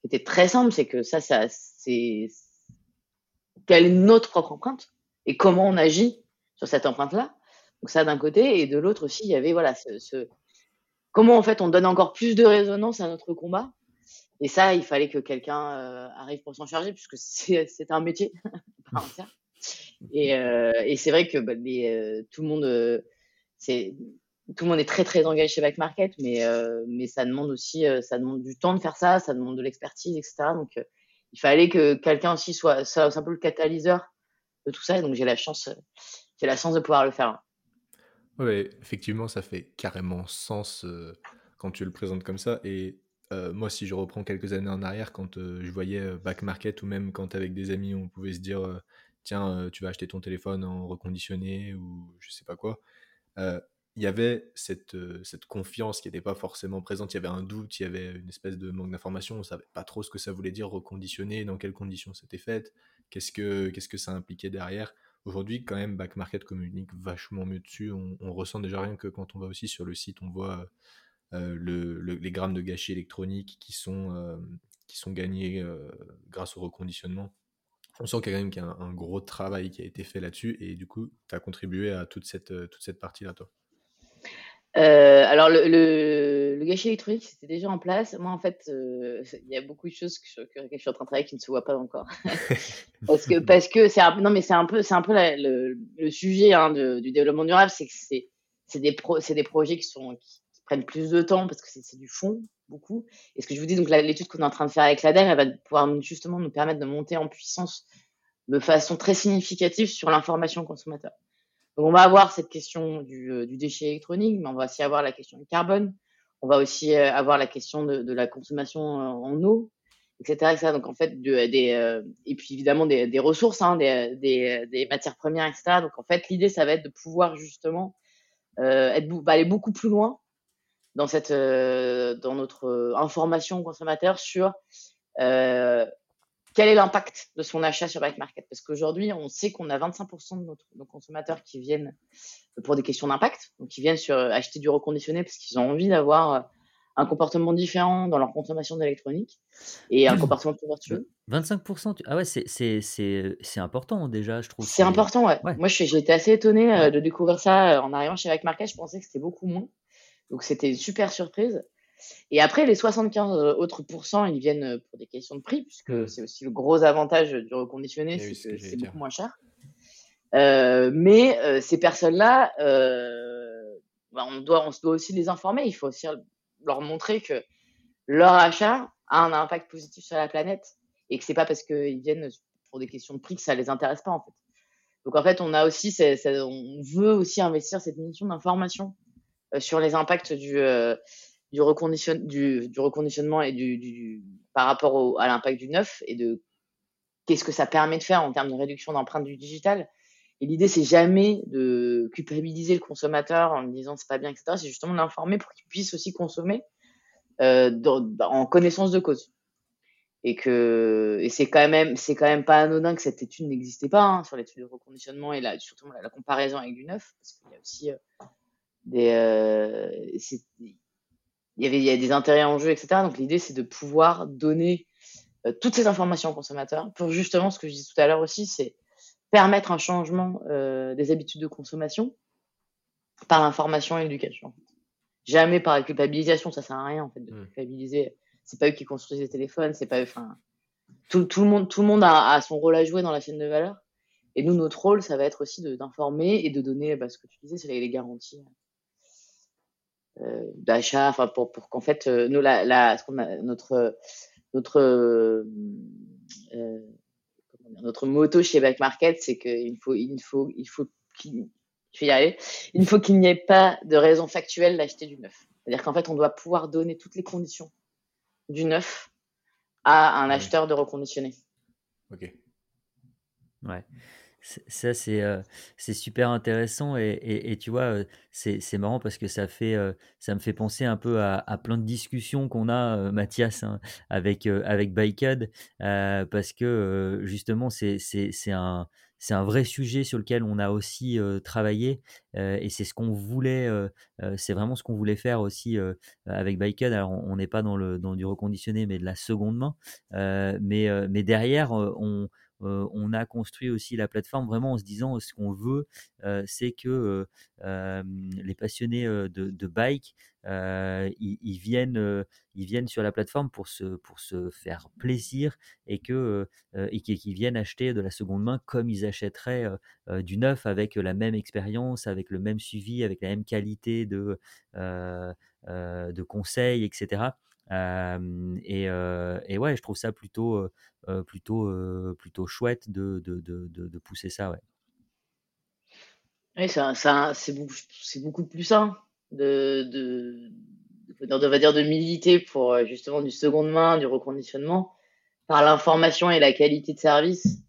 Speaker 1: qui était très simple, c'est que ça, ça c'est quelle est notre propre empreinte? Et comment on agit sur cette empreinte-là. Donc ça d'un côté, et de l'autre aussi, il y avait voilà ce, comment en fait on donne encore plus de résonance à notre combat. Et ça, il fallait que quelqu'un euh, arrive pour s'en charger, puisque c'est un métier Et, euh, et c'est vrai que bah, euh, tout le monde, tout le monde est très très engagé chez Back Market, mais mais ça demande aussi, ça demande du temps de faire ça, ça demande de l'expertise, etc. Donc il fallait que quelqu'un aussi soit, soit un peu le catalyseur tout ça. Et donc j'ai la chance, j'ai la chance de pouvoir le faire.
Speaker 2: Oui, effectivement, ça fait carrément sens euh, quand tu le présentes comme ça. Et euh, moi, si je reprends quelques années en arrière, quand euh, je voyais Back Market ou même quand avec des amis, on pouvait se dire tiens, tu vas acheter ton téléphone en reconditionné ou je sais pas quoi. Il y avait cette, cette confiance qui n'était pas forcément présente. Il y avait un doute, il y avait une espèce de manque d'information. On savait pas trop ce que ça voulait dire reconditionner, dans quelles conditions c'était fait qu'est-ce que, ça impliquait derrière. Aujourd'hui, quand même, Back Market communique vachement mieux dessus. On, ressent déjà rien que quand on va aussi sur le site, on voit euh, le, les grammes de gâchis électroniques qui sont, euh, gagnés euh, grâce au reconditionnement. On sent quand même qu'il y a un, gros travail qui a été fait là-dessus et du coup, tu as contribué à toute cette, toute cette partie-là, toi.
Speaker 1: Euh, alors, le, le, le, gâchis électronique, c'était déjà en place. Moi, en fait, euh, il y a beaucoup de choses que, lesquelles je suis en train de travailler qui ne se voient pas encore. parce que, parce que c'est un, non, mais c'est un peu, c'est un peu le, le, sujet hein, de, du développement durable, c'est que c'est, c'est des, pro, c'est des projets qui sont, qui, prennent plus de temps parce que c'est, du fond, beaucoup. Et ce que je vous dis, donc, l'étude qu'on est en train de faire avec l'ADEME, elle va pouvoir justement nous permettre de monter en puissance de façon très significative sur l'information consommateur on va avoir cette question euh, du, déchet électronique, mais on va aussi avoir la question du carbone. On va aussi euh, avoir la question de, la consommation euh, en eau, etc. Donc en fait, des, et puis évidemment des, ressources, hein, des, matières premières, etc. Donc en fait, l'idée, ça va être de pouvoir justement bah, aller beaucoup plus loin dans notre information consommateur sur quel est l'impact de son achat sur Bike Market? Parce qu'aujourd'hui, on sait qu'on a 25% de nos consommateurs qui viennent pour des questions d'impact, donc qui viennent sur, acheter du reconditionné parce qu'ils ont envie d'avoir euh, un comportement différent dans leur consommation d'électronique et un comportement plus vertueux.
Speaker 3: 25%, ah ouais, c'est important déjà, je trouve.
Speaker 1: C'est important, ouais. Moi, j'ai été assez étonné euh, de découvrir ça euh, en arrivant chez Bike Market. Je pensais que c'était beaucoup moins. Donc, c'était une super surprise. Et après, les 75 euh, autres pourcents, ils viennent euh, pour des questions de prix, puisque mmh. c'est aussi le gros avantage du reconditionné, eh c'est que c'est beaucoup moins cher. Euh, mais ces personnes-là, bah, on, doit, on se doit aussi les informer. Il faut aussi leur montrer que leur achat a un impact positif sur la planète et que c'est pas parce qu'ils viennent pour des questions de prix que ça les intéresse pas en fait. Donc en fait, on a aussi, on veut aussi investir cette mission d'information sur les impacts du du, recondition, du, du reconditionnement et du, du par rapport au, à l'impact du neuf et de qu'est-ce que ça permet de faire en termes de réduction d'empreinte du digital. Et l'idée, c'est jamais de culpabiliser le consommateur en lui disant c'est pas bien, etc. C'est justement de l'informer pour qu'il puisse aussi consommer euh, dans, en connaissance de cause. Et que et c'est quand même c'est quand même pas anodin que cette étude n'existait pas hein, sur l'étude de reconditionnement et là surtout la, comparaison avec du neuf parce qu'il y a aussi euh, des euh, il y avait il y a des intérêts en jeu, etc. Donc l'idée, c'est de pouvoir donner euh, toutes ces informations aux consommateurs pour justement ce que je disais tout à l'heure aussi, c'est permettre un changement euh, des habitudes de consommation par l'information et l'éducation. Jamais par la culpabilisation, ça sert à rien en fait de mmh. culpabiliser. C'est pas eux qui construisent les téléphones, c'est pas eux. Enfin, tout, tout, le monde, tout le monde a, a, son rôle à jouer dans la chaîne de valeur. Et nous, notre rôle, ça va être aussi d'informer et de donner, bah, ce que tu disais, c'est les, les garanties d'achat, enfin pour, pour qu'en fait euh, nous la, la ce a, notre notre euh, notre moto chez Back Market, c'est qu'il faut il faut il faut qu'il je vais y aller. Il faut qu'il n'y ait pas de raison factuelle d'acheter du neuf. C'est-à-dire qu'en fait, on doit pouvoir donner toutes les conditions du neuf à un acheteur de reconditionné.
Speaker 2: Ok.
Speaker 3: Ouais. Ça, c'est super intéressant et, et, tu vois, c'est marrant parce que ça fait ça me fait penser un peu à, plein de discussions qu'on a, Mathias, hein, avec avec Biked, parce que justement, c'est un c'est un vrai sujet sur lequel on a aussi travaillé et c'est ce qu'on voulait, c'est vraiment ce qu'on voulait faire aussi avec Biked. Alors on n'est pas dans le dans du reconditionné, mais de la seconde main, mais mais derrière on on a construit aussi la plateforme vraiment en se disant ce qu'on veut, c'est que les passionnés de, bike, ils, viennent, ils viennent sur la plateforme pour se, pour se faire plaisir et que qu'ils viennent acheter de la seconde main comme ils achèteraient du neuf avec la même expérience, avec le même suivi, avec la même qualité de, de conseils, etc. et, et, ouais, je trouve ça plutôt, plutôt, plutôt chouette de, de, de, de, pousser ça. Ouais.
Speaker 1: Oui, ça, ça, c'est beaucoup, beaucoup, plus sain de, de, on va dire de militer pour justement du seconde main, du reconditionnement, par l'information et la qualité de service,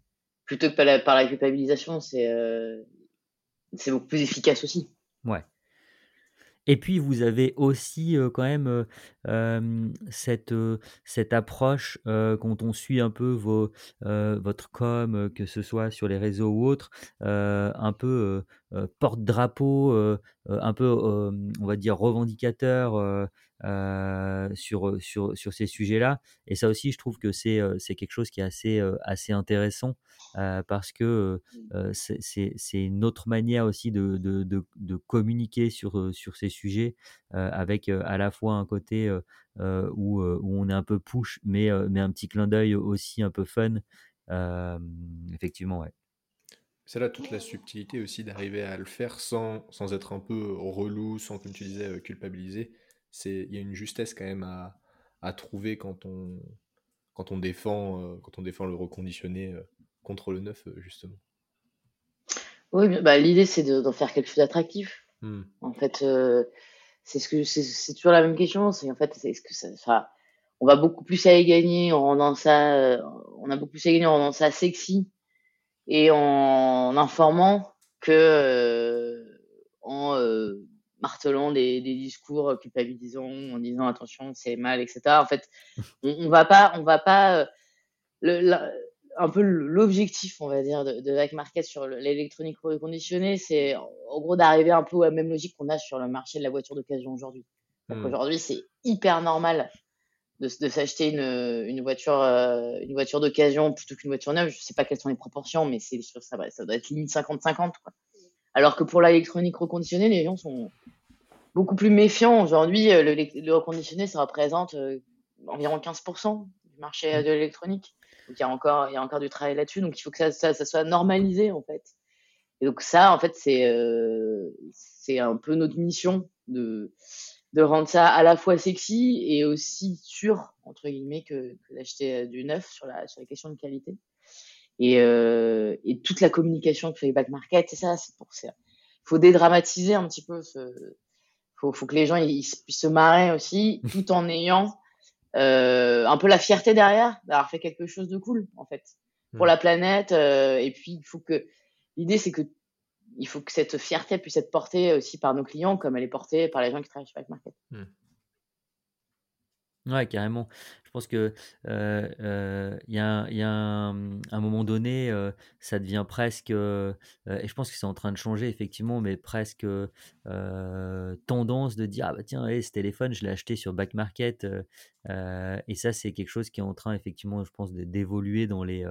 Speaker 1: plutôt que par la, par la culpabilisation. C'est c'est beaucoup plus efficace aussi.
Speaker 3: Ouais. Et puis vous avez aussi quand même cette, cette approche quand on suit un peu vos, votre com, que ce soit sur les réseaux ou autres, un peu porte-drapeau un peu, on va dire, revendicateur sur, sur, sur ces sujets-là. Et ça aussi, je trouve que c'est c'est quelque chose qui est assez, assez intéressant parce que c'est une autre manière aussi de, de, de, de communiquer sur, sur ces sujets avec à la fois un côté où, où on est un peu push, mais, mais un petit clin d'œil aussi un peu fun. effectivement, ouais.
Speaker 2: C'est là toute la subtilité aussi d'arriver à le faire sans, sans être un peu relou, sans, comme tu disais, culpabiliser. Il y a une justesse quand même à, à trouver quand on, quand, on défend, quand on défend le reconditionné contre le neuf, justement.
Speaker 1: Oui, bah, l'idée c'est d'en faire quelque chose d'attractif. Mmh. En fait, c'est ce que c'est toujours la même question. C'est en fait, c'est ce que ça, on va beaucoup plus à y gagner en rendant ça, on a beaucoup plus à gagner en rendant ça sexy et en informant que martelant des, des, discours culpabilisants, en disant attention c'est mal, etc. En fait, on, on va pas, on va pas le, un peu l'objectif, on va dire, de, de Market sur l'électronique reconditionnée, c'est en gros d'arriver un peu à la même logique qu'on a sur le marché de la voiture d'occasion aujourd'hui. Hmm. Aujourd'hui, c'est hyper normal de, de s'acheter une, une, voiture, euh, une voiture d'occasion plutôt qu'une voiture neuve. Je sais pas quelles sont les proportions, mais c'est ça, ça doit être limite 50-50. Alors que pour l'électronique reconditionnée, les gens sont beaucoup plus méfiants. Aujourd'hui, euh, le, reconditionné, ça représente euh, environ 15% du marché hmm. de l'électronique. Donc il y a encore, du travail là-dessus. Donc il faut que ça, soit normalisé en fait. Et donc ça, en fait, c'est euh, un peu notre mission de rendre ça à la fois sexy et aussi sûr entre guillemets que, d'acheter euh, du neuf sur la sur les questions de qualité. Et, euh, et toute la communication que les back market, c'est ça, c'est pour ça. Il faut dédramatiser un petit peu ce, faut, faut que les gens ils, puissent se marrer aussi, tout en ayant euh, un peu la fierté derrière d'avoir fait quelque chose de cool en fait pour hmm. la planète. Euh, et puis il faut que l'idée c'est que il faut que cette fierté puisse être portée aussi par nos clients comme elle est portée par les gens qui travaillent chez Back Market. Hmm.
Speaker 3: Ouais, carrément. Je pense que euh, y a, y a un, moment donné, ça devient presque, et je pense que c'est en train de changer effectivement, mais presque tendance de dire ah bah tiens, ce téléphone, je l'ai acheté sur Back Market, et ça c'est quelque chose qui est en train effectivement, je pense, d'évoluer dans les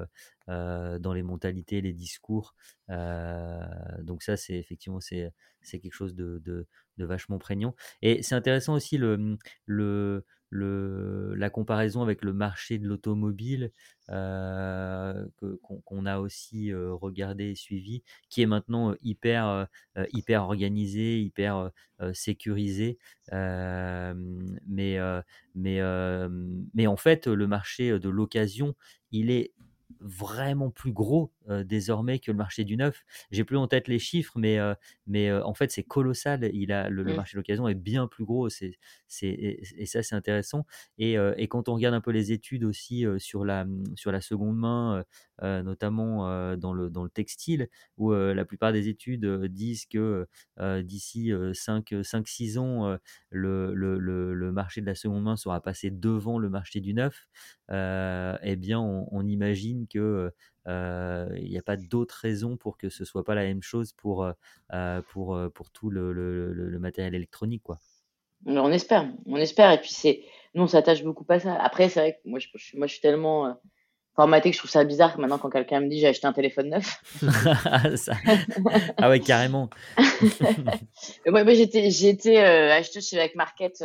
Speaker 3: dans les mentalités, les discours. donc ça c'est effectivement c'est c'est quelque chose de, de, de vachement prégnant. Et c'est intéressant aussi le le le, la comparaison avec le marché de l'automobile euh, qu'on a aussi euh, regardé et suivi, qui est maintenant hyper, euh, hyper organisé, hyper sécurisé. mais, mais, mais en fait, le marché de l'occasion, il est vraiment plus gros désormais que le marché du neuf. J'ai plus en tête les chiffres, mais, mais en fait, c'est colossal. Il a, le, mmh. marché de l'occasion est bien plus gros. C'est, c'est, et, ça, c'est intéressant. Et, et, quand on regarde un peu les études aussi sur, la, mmh, sur la seconde main, notamment dans, le, dans le textile, où la plupart des études disent que d'ici 5-6 ans, le, le, le, marché de la seconde main sera passé devant le marché du neuf, eh bien, on, on imagine que il n'y a pas d'autre raison pour que ce soit pas la même chose pour, pour, pour tout le, le, le, matériel électronique. Quoi.
Speaker 1: On espère, on espère. Et puis, c'est, nous, on s'attache beaucoup à ça. Après, c'est vrai que moi, je, moi, je suis tellement formaté que je trouve ça bizarre que maintenant, quand quelqu'un me dit j'ai acheté un téléphone neuf.
Speaker 3: ah ouais, carrément.
Speaker 1: moi, moi j'étais, j'étais acheteuse chez Back Market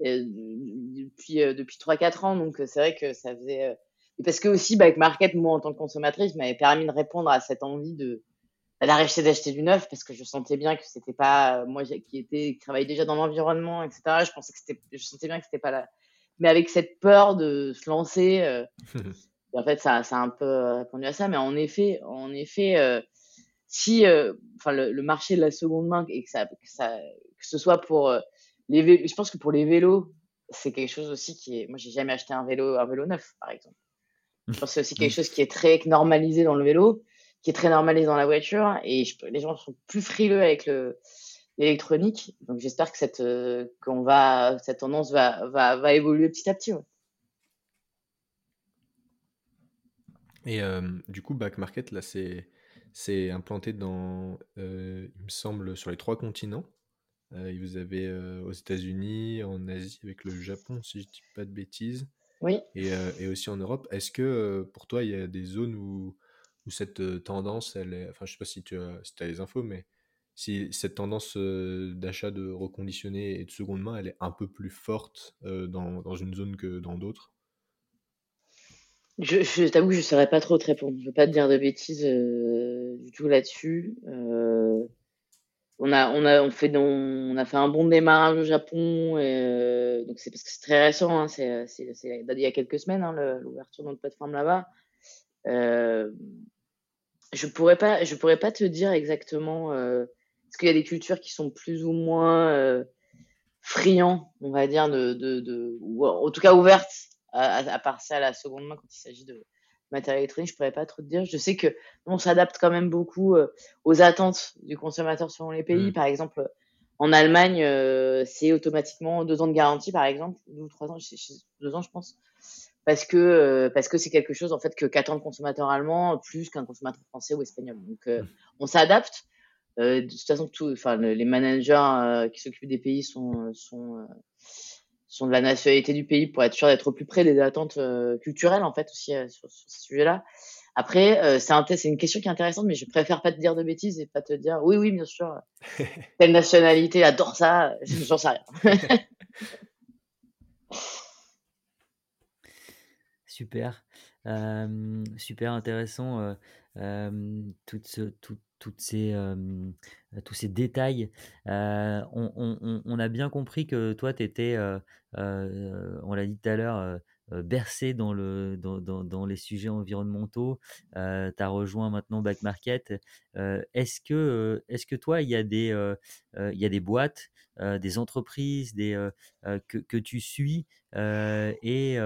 Speaker 1: depuis, depuis 3-4 ans. Donc, c'est vrai que ça faisait et parce que aussi, bah, Market, moi, en tant que consommatrice, m'avait permis de répondre à cette envie de d'arrêter d'acheter du neuf parce que je sentais bien que c'était pas moi qui était qui travaillais déjà dans l'environnement etc je pensais que c'était je sentais bien que c'était pas là mais avec cette peur de se lancer euh, en fait ça ça a un peu répondu à ça. Mais en effet en effet euh, si euh, enfin le, le, marché de la seconde main et que ça que ça que ce soit pour les vélos, je pense que pour les vélos c'est quelque chose aussi qui est moi j'ai jamais acheté un vélo un vélo neuf par exemple c'est aussi quelque chose qui est très normalisé dans le vélo, qui est très normalisé dans la voiture, et les gens sont plus frileux avec le l'électronique. Donc j'espère que cette euh, qu'on va cette tendance va, va, va évoluer petit à petit.
Speaker 2: Et euh, du coup, back market là, c'est c'est implanté dans, il me semble, sur les trois continents. vous avez aux États-Unis, en Asie avec le Japon, si je dis pas de bêtises.
Speaker 1: Oui.
Speaker 2: Et, et aussi en Europe. Est-ce que pour toi, il y a des zones où, où cette tendance, elle est... Enfin, je sais pas si tu as, si as les infos, mais si cette tendance d'achat de reconditionné et de seconde main, elle est un peu plus forte dans, dans une zone que dans d'autres?
Speaker 1: Je, je t'avoue que je ne saurais pas trop te répondre. Je ne veux pas te dire de bêtises du tout là-dessus. On a, on a, on fait, on, a fait un bon démarrage au Japon, et, donc c'est parce que c'est très récent. Hein, c'est, c'est, il y a quelques semaines hein, l'ouverture de notre plateforme là-bas. je pourrais pas, je pourrais pas te dire exactement parce qu'il y a des cultures qui sont plus ou moins euh, friands, on va dire, de, de, de, ou en tout cas ouvertes à, à, part ça à la seconde main quand il s'agit de matériel électronique. Je pourrais pas trop te dire. Je sais que on s'adapte quand même beaucoup euh, aux attentes du consommateur selon les pays. Mmh. Par exemple, en Allemagne, euh, c'est automatiquement deux ans de garantie, par exemple, deux ou trois ans, deux ans, je pense, parce que euh, parce que c'est quelque chose en fait que qu'attend le consommateur allemand plus qu'un consommateur français ou espagnol. Donc, euh, mmh. on s'adapte. Euh, de toute façon, tout, enfin, les managers euh, qui s'occupent des pays sont, euh, sont, sont de la nationalité du pays pour être sûr d'être au plus près des attentes culturelles, en fait, aussi sur, sur, ce sujet-là. Après, c'est un, une question qui est intéressante, mais je préfère pas te dire de bêtises et pas te dire oui, oui, bien sûr, telle nationalité adore ça, j'en sais rien.
Speaker 3: super, euh, super intéressant, euh, euh, tout ce, tout, toutes ces, tous ces détails. on, a bien compris que toi, tu étais, on l'a dit tout à l'heure, bercé dans, le, dans, dans, les sujets environnementaux. tu as rejoint maintenant Back Market. est-ce, que, est-ce que toi, il y, a il y a des boîtes, des entreprises des, que, que, tu suis et,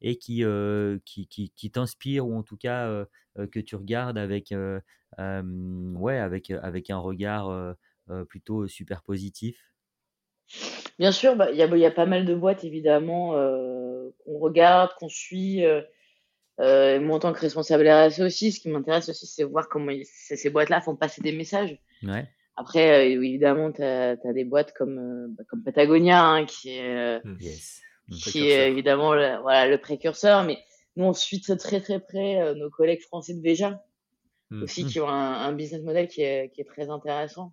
Speaker 3: et qui, qui, qui, qui t'inspirent ou en tout cas que tu regardes avec ouais, avec, avec un regard plutôt super positif?
Speaker 1: Bien sûr, bah, il y, a, y, a, pas mal de boîtes évidemment qu'on regarde, qu'on suit. moi, en tant que responsable RSE aussi, ce qui m'intéresse aussi, c'est voir comment ces boîtes-là font passer des messages.
Speaker 3: Ouais.
Speaker 1: Après, évidemment, tu as, des boîtes comme, bah, comme Patagonia, hein, qui est, mmh. qui est évidemment le, voilà, le précurseur. Mais nous, on suit très, très, très près nos collègues français de Veja, Mmh. aussi qui ont un, un, business model qui est, qui est très intéressant.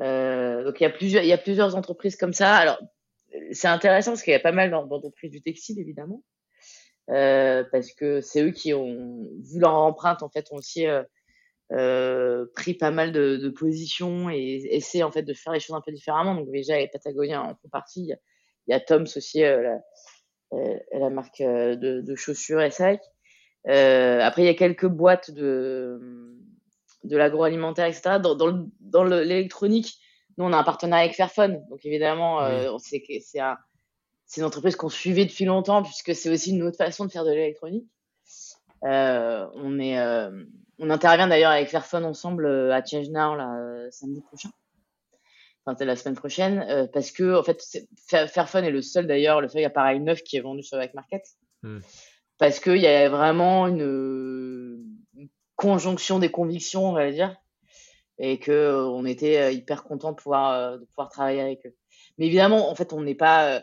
Speaker 1: Euh, donc il y a plusieurs il y a plusieurs entreprises comme ça. Alors c'est intéressant parce qu'il y a pas mal d'entreprises du textile évidemment euh, parce que c'est eux qui ont vu leur empreinte en fait ont aussi euh, euh, pris pas mal de, de positions et essaient en fait de faire les choses un peu différemment. Donc déjà et Patagonia en font partie. Il y a, il y a Toms aussi euh, la, euh, la marque de, de chaussures SAC. Euh, après, il y a quelques boîtes de, de l'agroalimentaire, etc. Dans, dans, l'électronique, nous, on a un partenariat avec Fairphone. Donc, évidemment, euh, c'est un, une entreprise qu'on suivait depuis longtemps, puisque c'est aussi une autre façon de faire de l'électronique. Euh, on, est, euh, on intervient d'ailleurs avec Fairphone ensemble euh, à Change Now là, samedi prochain. Enfin, c'est la semaine prochaine, parce que en fait, Fairphone est le seul d'ailleurs, le seul appareil neuf qui est vendu sur Back Market. Hmm parce qu'il y a vraiment une, conjonction des convictions, on va dire, et que euh, on était euh, hyper content de pouvoir euh, de pouvoir travailler avec eux. Mais évidemment, en fait, on n'est pas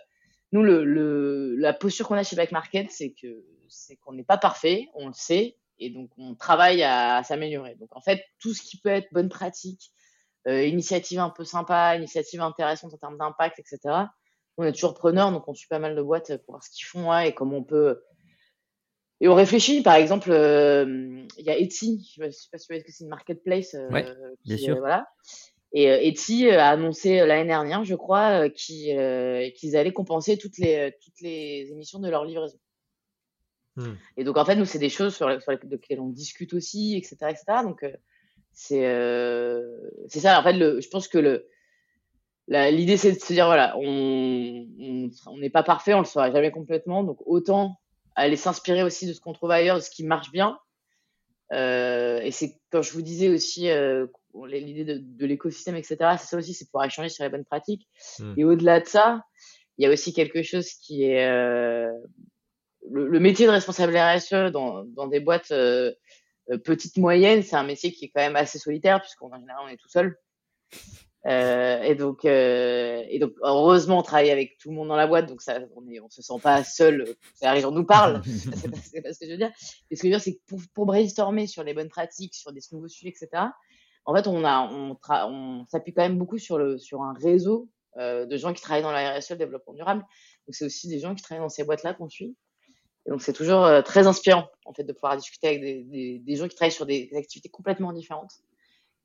Speaker 1: nous le, le la posture qu'on a chez Back Market, c'est que c'est qu'on n'est pas parfait, on le sait, et donc on travaille à, s'améliorer. Donc en fait, tout ce qui peut être bonne pratique, euh, initiative un peu sympa, initiative intéressante en termes d'impact, etc. On est toujours preneur, donc on suit pas mal de boîtes pour voir ce qu'ils font ouais, et comment on peut et on réfléchit, par exemple, euh, il y a Etsy, je ne sais pas si vous savez que c'est une marketplace. Euh,
Speaker 3: bien sûr.
Speaker 1: voilà. Et Etsy a annoncé l'année dernière, je crois, qu'ils allaient compenser toutes les, toutes les émissions de leur livraison. Hmm. Et donc, en fait, nous, c'est des choses sur, lesquelles on discute aussi, etc. etc. Donc, c'est c'est ça. En fait, le, je pense que l'idée, c'est de se dire, voilà, on n'est pas parfait, on le sera jamais complètement. Donc, autant aller s'inspirer aussi de ce qu'on trouve ailleurs, de ce qui marche bien. Euh, et c'est quand je vous disais aussi euh, l'idée de, de l'écosystème, etc. C'est ça aussi, c'est pouvoir échanger sur les bonnes pratiques. Hmm. Et au-delà de ça, il y a aussi quelque chose qui est euh, le, le, métier de responsable RSE dans, dans des boîtes euh, petite moyenne, c'est un métier qui est quand même assez solitaire puisqu'en général on est tout seul. Euh, et donc, euh, et donc, heureusement, on travaille avec tout le monde dans la boîte, donc ça, on est, on se sent pas seul. Ça, gens nous parlent. c'est pas, pas, ce que je veux dire. Mais ce que je veux dire, c'est que pour, pour, brainstormer sur les bonnes pratiques, sur des nouveaux sujets, etc. En fait, on a, on, on s'appuie quand même beaucoup sur le, sur un réseau euh, de gens qui travaillent dans la RSE, le développement durable. Donc, c'est aussi des gens qui travaillent dans ces boîtes-là qu'on suit. Donc, c'est toujours euh, très inspirant, en fait, de pouvoir discuter avec des gens qui travaillent sur des activités complètement différentes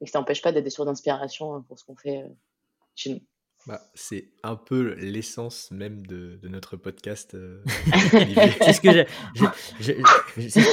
Speaker 1: et que ça n'empêche pas d'être des sources d'inspiration euh, pour ce qu'on fait euh, chez nous.
Speaker 2: Bah, c'est un peu l'essence même de, de, notre podcast. Euh,
Speaker 3: c'est ce que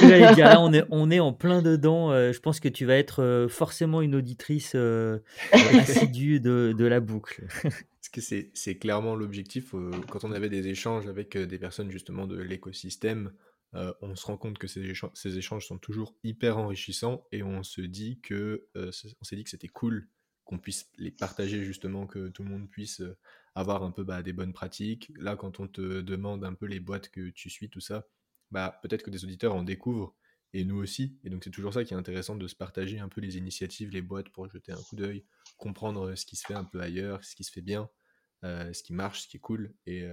Speaker 3: j'allais dire. Là, on est, on est en plein dedans. Euh, je pense que tu vas être euh, forcément une auditrice assidue de, de, la boucle.
Speaker 2: Parce que c'est clairement l'objectif. quand on avait des échanges avec des personnes justement de l'écosystème, euh, on se rend compte que ces, échanges, ces échanges sont toujours hyper enrichissants et on se dit que euh, on s'est dit que c'était cool qu'on puisse les partager justement, que tout le monde puisse euh, avoir un peu bah, des bonnes pratiques. Là, quand on te demande un peu les boîtes que tu suis, tout ça, bah peut-être que des auditeurs en découvrent et nous aussi. Et donc c'est toujours ça qui est intéressant de se partager un peu les initiatives, les boîtes pour jeter un coup d'œil, comprendre ce qui se fait un peu ailleurs, ce qui se fait bien, ce qui marche, ce qui est cool et,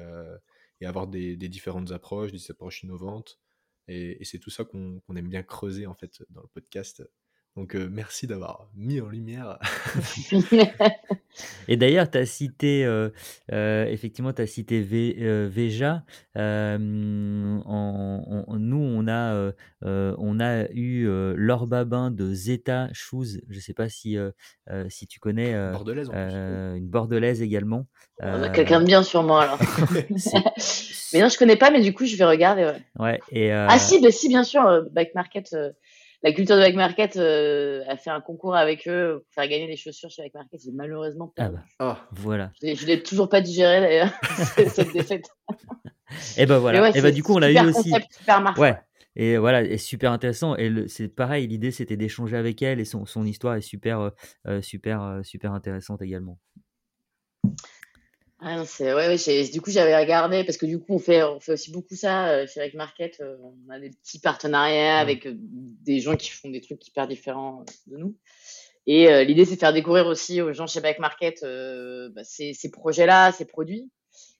Speaker 2: avoir des, différentes approches, des approches innovantes. Et c'est tout ça qu'on aime bien creuser en fait dans le podcast. Donc euh, merci d'avoir mis en lumière.
Speaker 3: et d'ailleurs, tu as cité, euh, euh, effectivement, tu as cité v, euh, Veja. Euh, en, en, nous, on a, on a eu Laure Babin de Zeta Shoes. Je ne sais pas si, si tu connais.
Speaker 2: Bordelaise en
Speaker 3: plus. Une bordelaise également.
Speaker 1: On a quelqu'un de bien sûrement alors. mais non, je connais pas, mais du coup, je vais regarder. Ouais.
Speaker 3: ouais et
Speaker 1: Ah si, bah, si, bien sûr, Back Market la culture de Back Market euh, a fait un concours avec eux pour faire gagner des chaussures chez Back Market. J'ai malheureusement pas.
Speaker 3: Ah bah, oh. voilà.
Speaker 1: Je l'ai toujours pas digéré d'ailleurs, cette défaite.
Speaker 3: et ben voilà. Ouais, et bah du coup, on l'a eu aussi. Super ouais. Et voilà, et super intéressant. Et c'est pareil, l'idée c'était d'échanger avec elle et son, son histoire est super, euh, super, euh, super intéressante également.
Speaker 1: Ah c'est ouais, ouais du coup j'avais regardé parce que du coup on fait on fait aussi beaucoup ça euh, chez Rec Market, euh, on a des petits partenariats avec euh, des gens qui font des trucs hyper différents de nous. Et l'idée c'est de faire découvrir aussi aux gens chez Back Market bah, ces, ces projets-là, ces produits.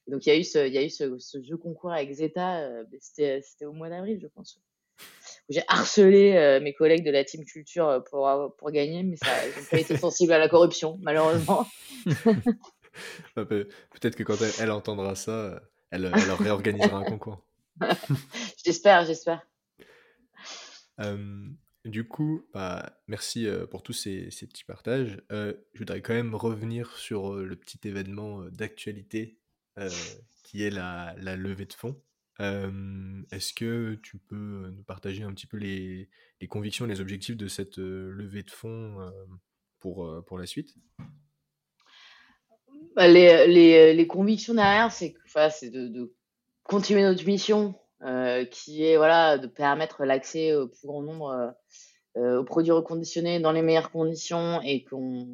Speaker 1: Et donc il y a eu ce il y a eu ce, ce jeu concours avec Zeta, c'était c'était au mois d'avril je pense. J'ai harcelé mes collègues de la team culture pour pour gagner, mais ça ils n'ont pas été sensibles à la corruption malheureusement.
Speaker 2: Peut-être que quand elle, entendra ça, elle, elle réorganisera un concours.
Speaker 1: j'espère, j'espère.
Speaker 2: Euh, du coup, bah, merci euh, pour tous ces, ces petits partages. Euh, je voudrais quand même revenir sur le petit événement d'actualité qui est la, la, levée de fonds. Est-ce que tu peux nous partager un petit peu les, les convictions, les objectifs de cette levée de fonds pour, pour la suite?
Speaker 1: Les, les, convictions derrière, c'est de, continuer notre mission, euh, qui est voilà de permettre l'accès au plus grand nombre euh, aux produits reconditionnés dans les meilleures conditions et qu'on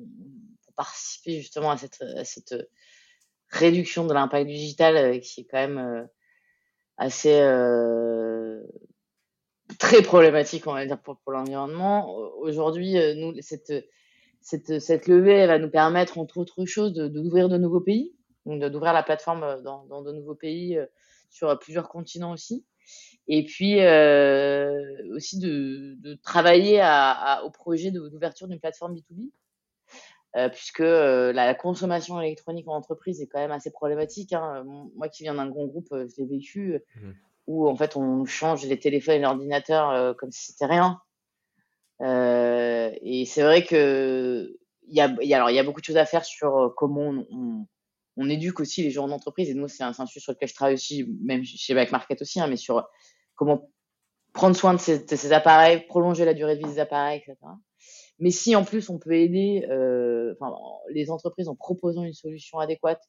Speaker 1: participer justement à cette, réduction de l'impact digital euh, qui est quand même euh, assez euh, très problématique, on va dire, pour l'environnement. Aujourd'hui, nous, cette cette, cette levée elle va nous permettre, entre autres choses, d'ouvrir de, de, nouveaux pays, donc d'ouvrir la plateforme euh, dans, dans, de nouveaux pays euh, sur plusieurs continents aussi. Et puis euh, aussi de, de travailler à, à, au projet d'ouverture d'une plateforme B2B, euh, puisque euh, la consommation électronique en entreprise est quand même assez problématique. Hein. Moi qui viens d'un grand groupe, je l'ai vécu, mmh. où en fait on change les téléphones et l'ordinateur comme si c'était rien. Euh, et c'est vrai que il y a, y a, alors y a beaucoup de choses à faire sur euh, comment on, on, éduque aussi les gens en entreprise. Et nous, c'est un, un, sujet sur lequel je travaille aussi, même chez Back Market aussi, hein, mais sur comment prendre soin de ces, de ces, appareils, prolonger la durée de vie des appareils, etc. Mais si en plus on peut aider euh, enfin, les entreprises en proposant une solution adéquate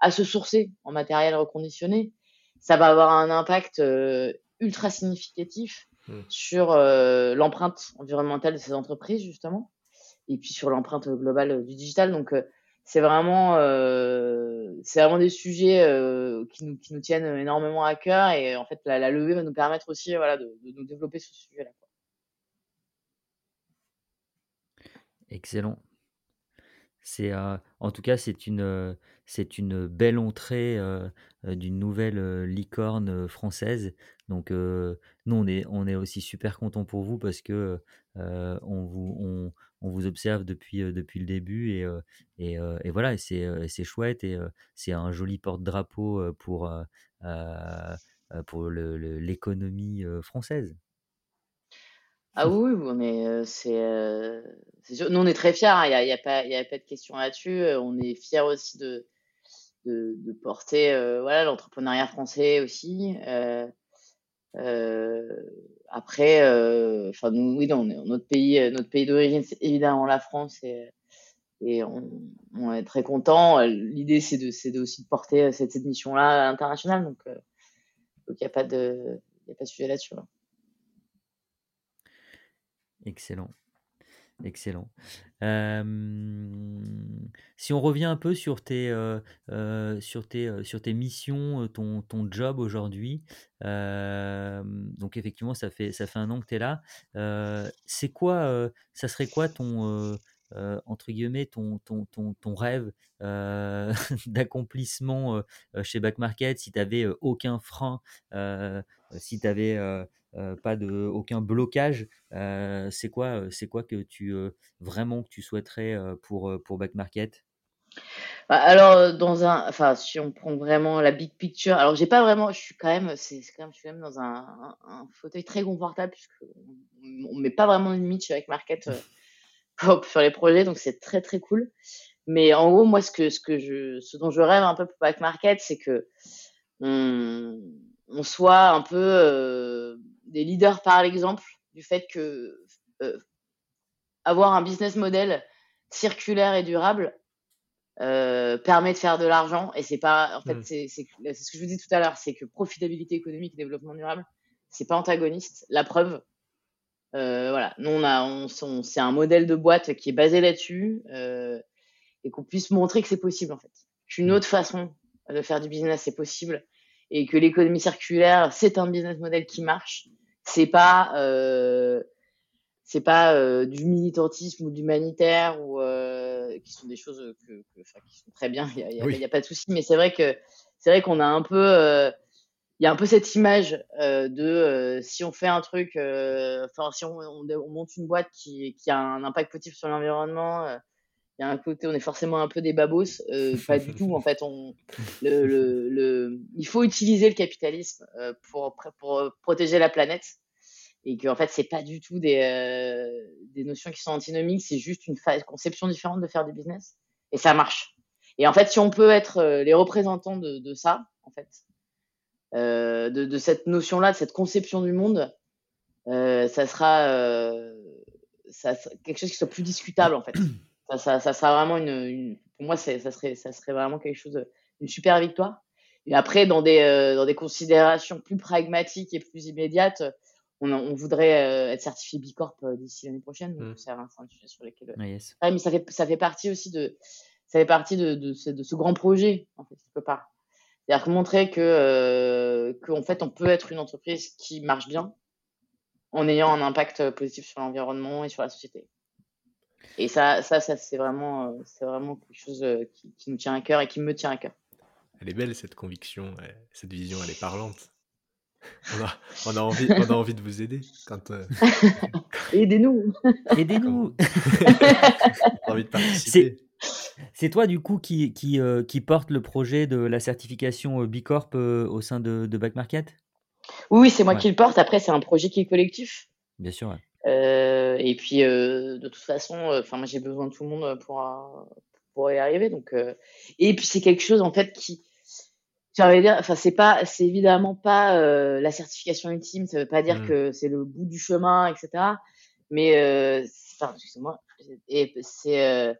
Speaker 1: à se sourcer en matériel reconditionné, ça va avoir un impact euh, ultra significatif Hmm. sur euh, l'empreinte environnementale de ces entreprises, justement, et puis sur l'empreinte globale euh, du digital. Donc, euh, c'est vraiment, c'est vraiment des sujets qui, nous, tiennent énormément à cœur. Et en fait, la, levée va nous permettre aussi de, de nous développer sur ce sujet-là.
Speaker 3: Excellent. C'est, en tout cas, c'est une, c'est une belle entrée, d'une nouvelle, licorne, française. Donc, nous, on est on est aussi super content pour vous parce que, on vous on on vous observe depuis, depuis le début et et et voilà c'est, c'est chouette et c'est un joli porte-drapeau, pour, pour l'économie, française.
Speaker 1: Ah oui, on est, c'est, Nous, on est très fiers, hein, il y a, pas, y a pas de question là-dessus. On est fiers aussi de, de, de porter voilà l'entrepreneuriat français aussi. après, enfin nous, oui, dans notre pays, notre pays d'origine, c'est évidemment la France et, et on, on est très content. L'idée, c'est de, c'est aussi de porter cette, cette mission-là internationale, donc il n'y a pas de, y a pas de sujet là-dessus. Hein.
Speaker 3: Excellent. Excellent. si on revient un peu sur tes, sur tes, sur tes missions, ton, ton job aujourd'hui, donc effectivement, ça fait, ça fait un an que tu es là. c'est quoi, ça serait quoi ton, entre guillemets, ton, ton, ton, ton rêve d'accomplissement chez Back Market si tu n'avais aucun frein, si tu avais euh, pas de aucun blocage. Euh, c'est quoi, euh, c'est quoi que tu vraiment que tu souhaiterais pour pour Back Market?
Speaker 1: Bah, alors dans un, enfin si on prend vraiment la big picture, alors j'ai pas vraiment, je suis quand même, c'est quand même, je suis quand même dans un, un, fauteuil très confortable puisque on, met pas vraiment de limite chez Back Market sur les projets, donc c'est très très cool. Mais en gros, moi, ce que ce que je, ce dont je rêve un peu pour Back Market, c'est que on soit un peu des leaders par l'exemple du fait que euh, avoir un business model circulaire et durable euh, permet de faire de l'argent. Et c'est pas en fait mm. c'est ce que je vous dis tout à l'heure c'est que profitabilité économique et développement durable c'est pas antagoniste. La preuve euh, voilà. Nous on a on, c'est un modèle de boîte qui est basé là-dessus et qu'on puisse montrer que c'est possible en fait. Qu'une mm. autre façon de faire du business c'est possible. Et que l'économie circulaire c'est un business model qui marche c'est pas euh, c'est pas euh, du militantisme ou d'humanitaire ou euh, qui sont des choses que, que qui sont très bien. Il y a, y a, pas de souci mais c'est vrai que c'est vrai qu'on a un peu euh, il y a un peu cette image euh, de si on fait un truc enfin si on, on, on, monte une boîte qui, qui a un impact positif sur l'environnement il y a un côté, on est forcément un peu des babos. Euh, pas du tout. En fait, on, le, le, le, il faut utiliser le capitalisme euh, pour, pour protéger la planète. Et que, en fait, c'est pas du tout des, euh, des notions qui sont antinomiques. C'est juste une conception différente de faire du business. Et ça marche. Et en fait, si on peut être euh, les représentants de, de ça, en fait, euh, de, de, cette notion-là, de cette conception du monde, ça sera, ça, quelque chose qui soit plus discutable, en fait. Ça, ça, sera vraiment une, pour moi, ça serait, ça serait vraiment quelque chose, une super victoire. Et après, dans des, euh, dans des considérations plus pragmatiques et plus immédiates, on, on voudrait euh, être certifié Bicorp euh, d'ici l'année prochaine. Donc, mmh. c'est un, sujet sur lequel. Ah, mais ça fait, ça fait partie aussi de, ça fait partie de, de, ce, de ce grand projet, en fait, quelque part. C'est-à-dire montrer que, qu'en fait, on peut être une entreprise qui marche bien en ayant un impact positif sur l'environnement et sur la société. Et ça, ça, ça c'est vraiment, euh, c'est vraiment quelque chose euh, qui, qui, nous tient à cœur et qui me tient à cœur.
Speaker 2: Elle est belle cette conviction, cette vision, elle est parlante. On a, on a, envie, on a envie de vous aider quand. Euh,
Speaker 1: Aidez-nous.
Speaker 3: Aidez-nous.
Speaker 2: envie de participer.
Speaker 3: C'est toi du coup qui, qui, qui, porte le projet de la certification B Corp au sein de, de Back Market?
Speaker 1: Oui, c'est moi qui le porte. Après, c'est un projet qui est collectif.
Speaker 3: Bien sûr.
Speaker 1: Euh, et puis, euh, de toute façon, euh, enfin, moi, j'ai besoin de tout le monde pour, pour y arriver. Donc, et puis, c'est quelque chose, en fait, qui, j'allais dire, enfin, c'est pas, c'est évidemment pas la certification ultime. Ça veut pas dire mmh. que c'est le bout du chemin, etc. Mais, enfin, excusez-moi, et c'est,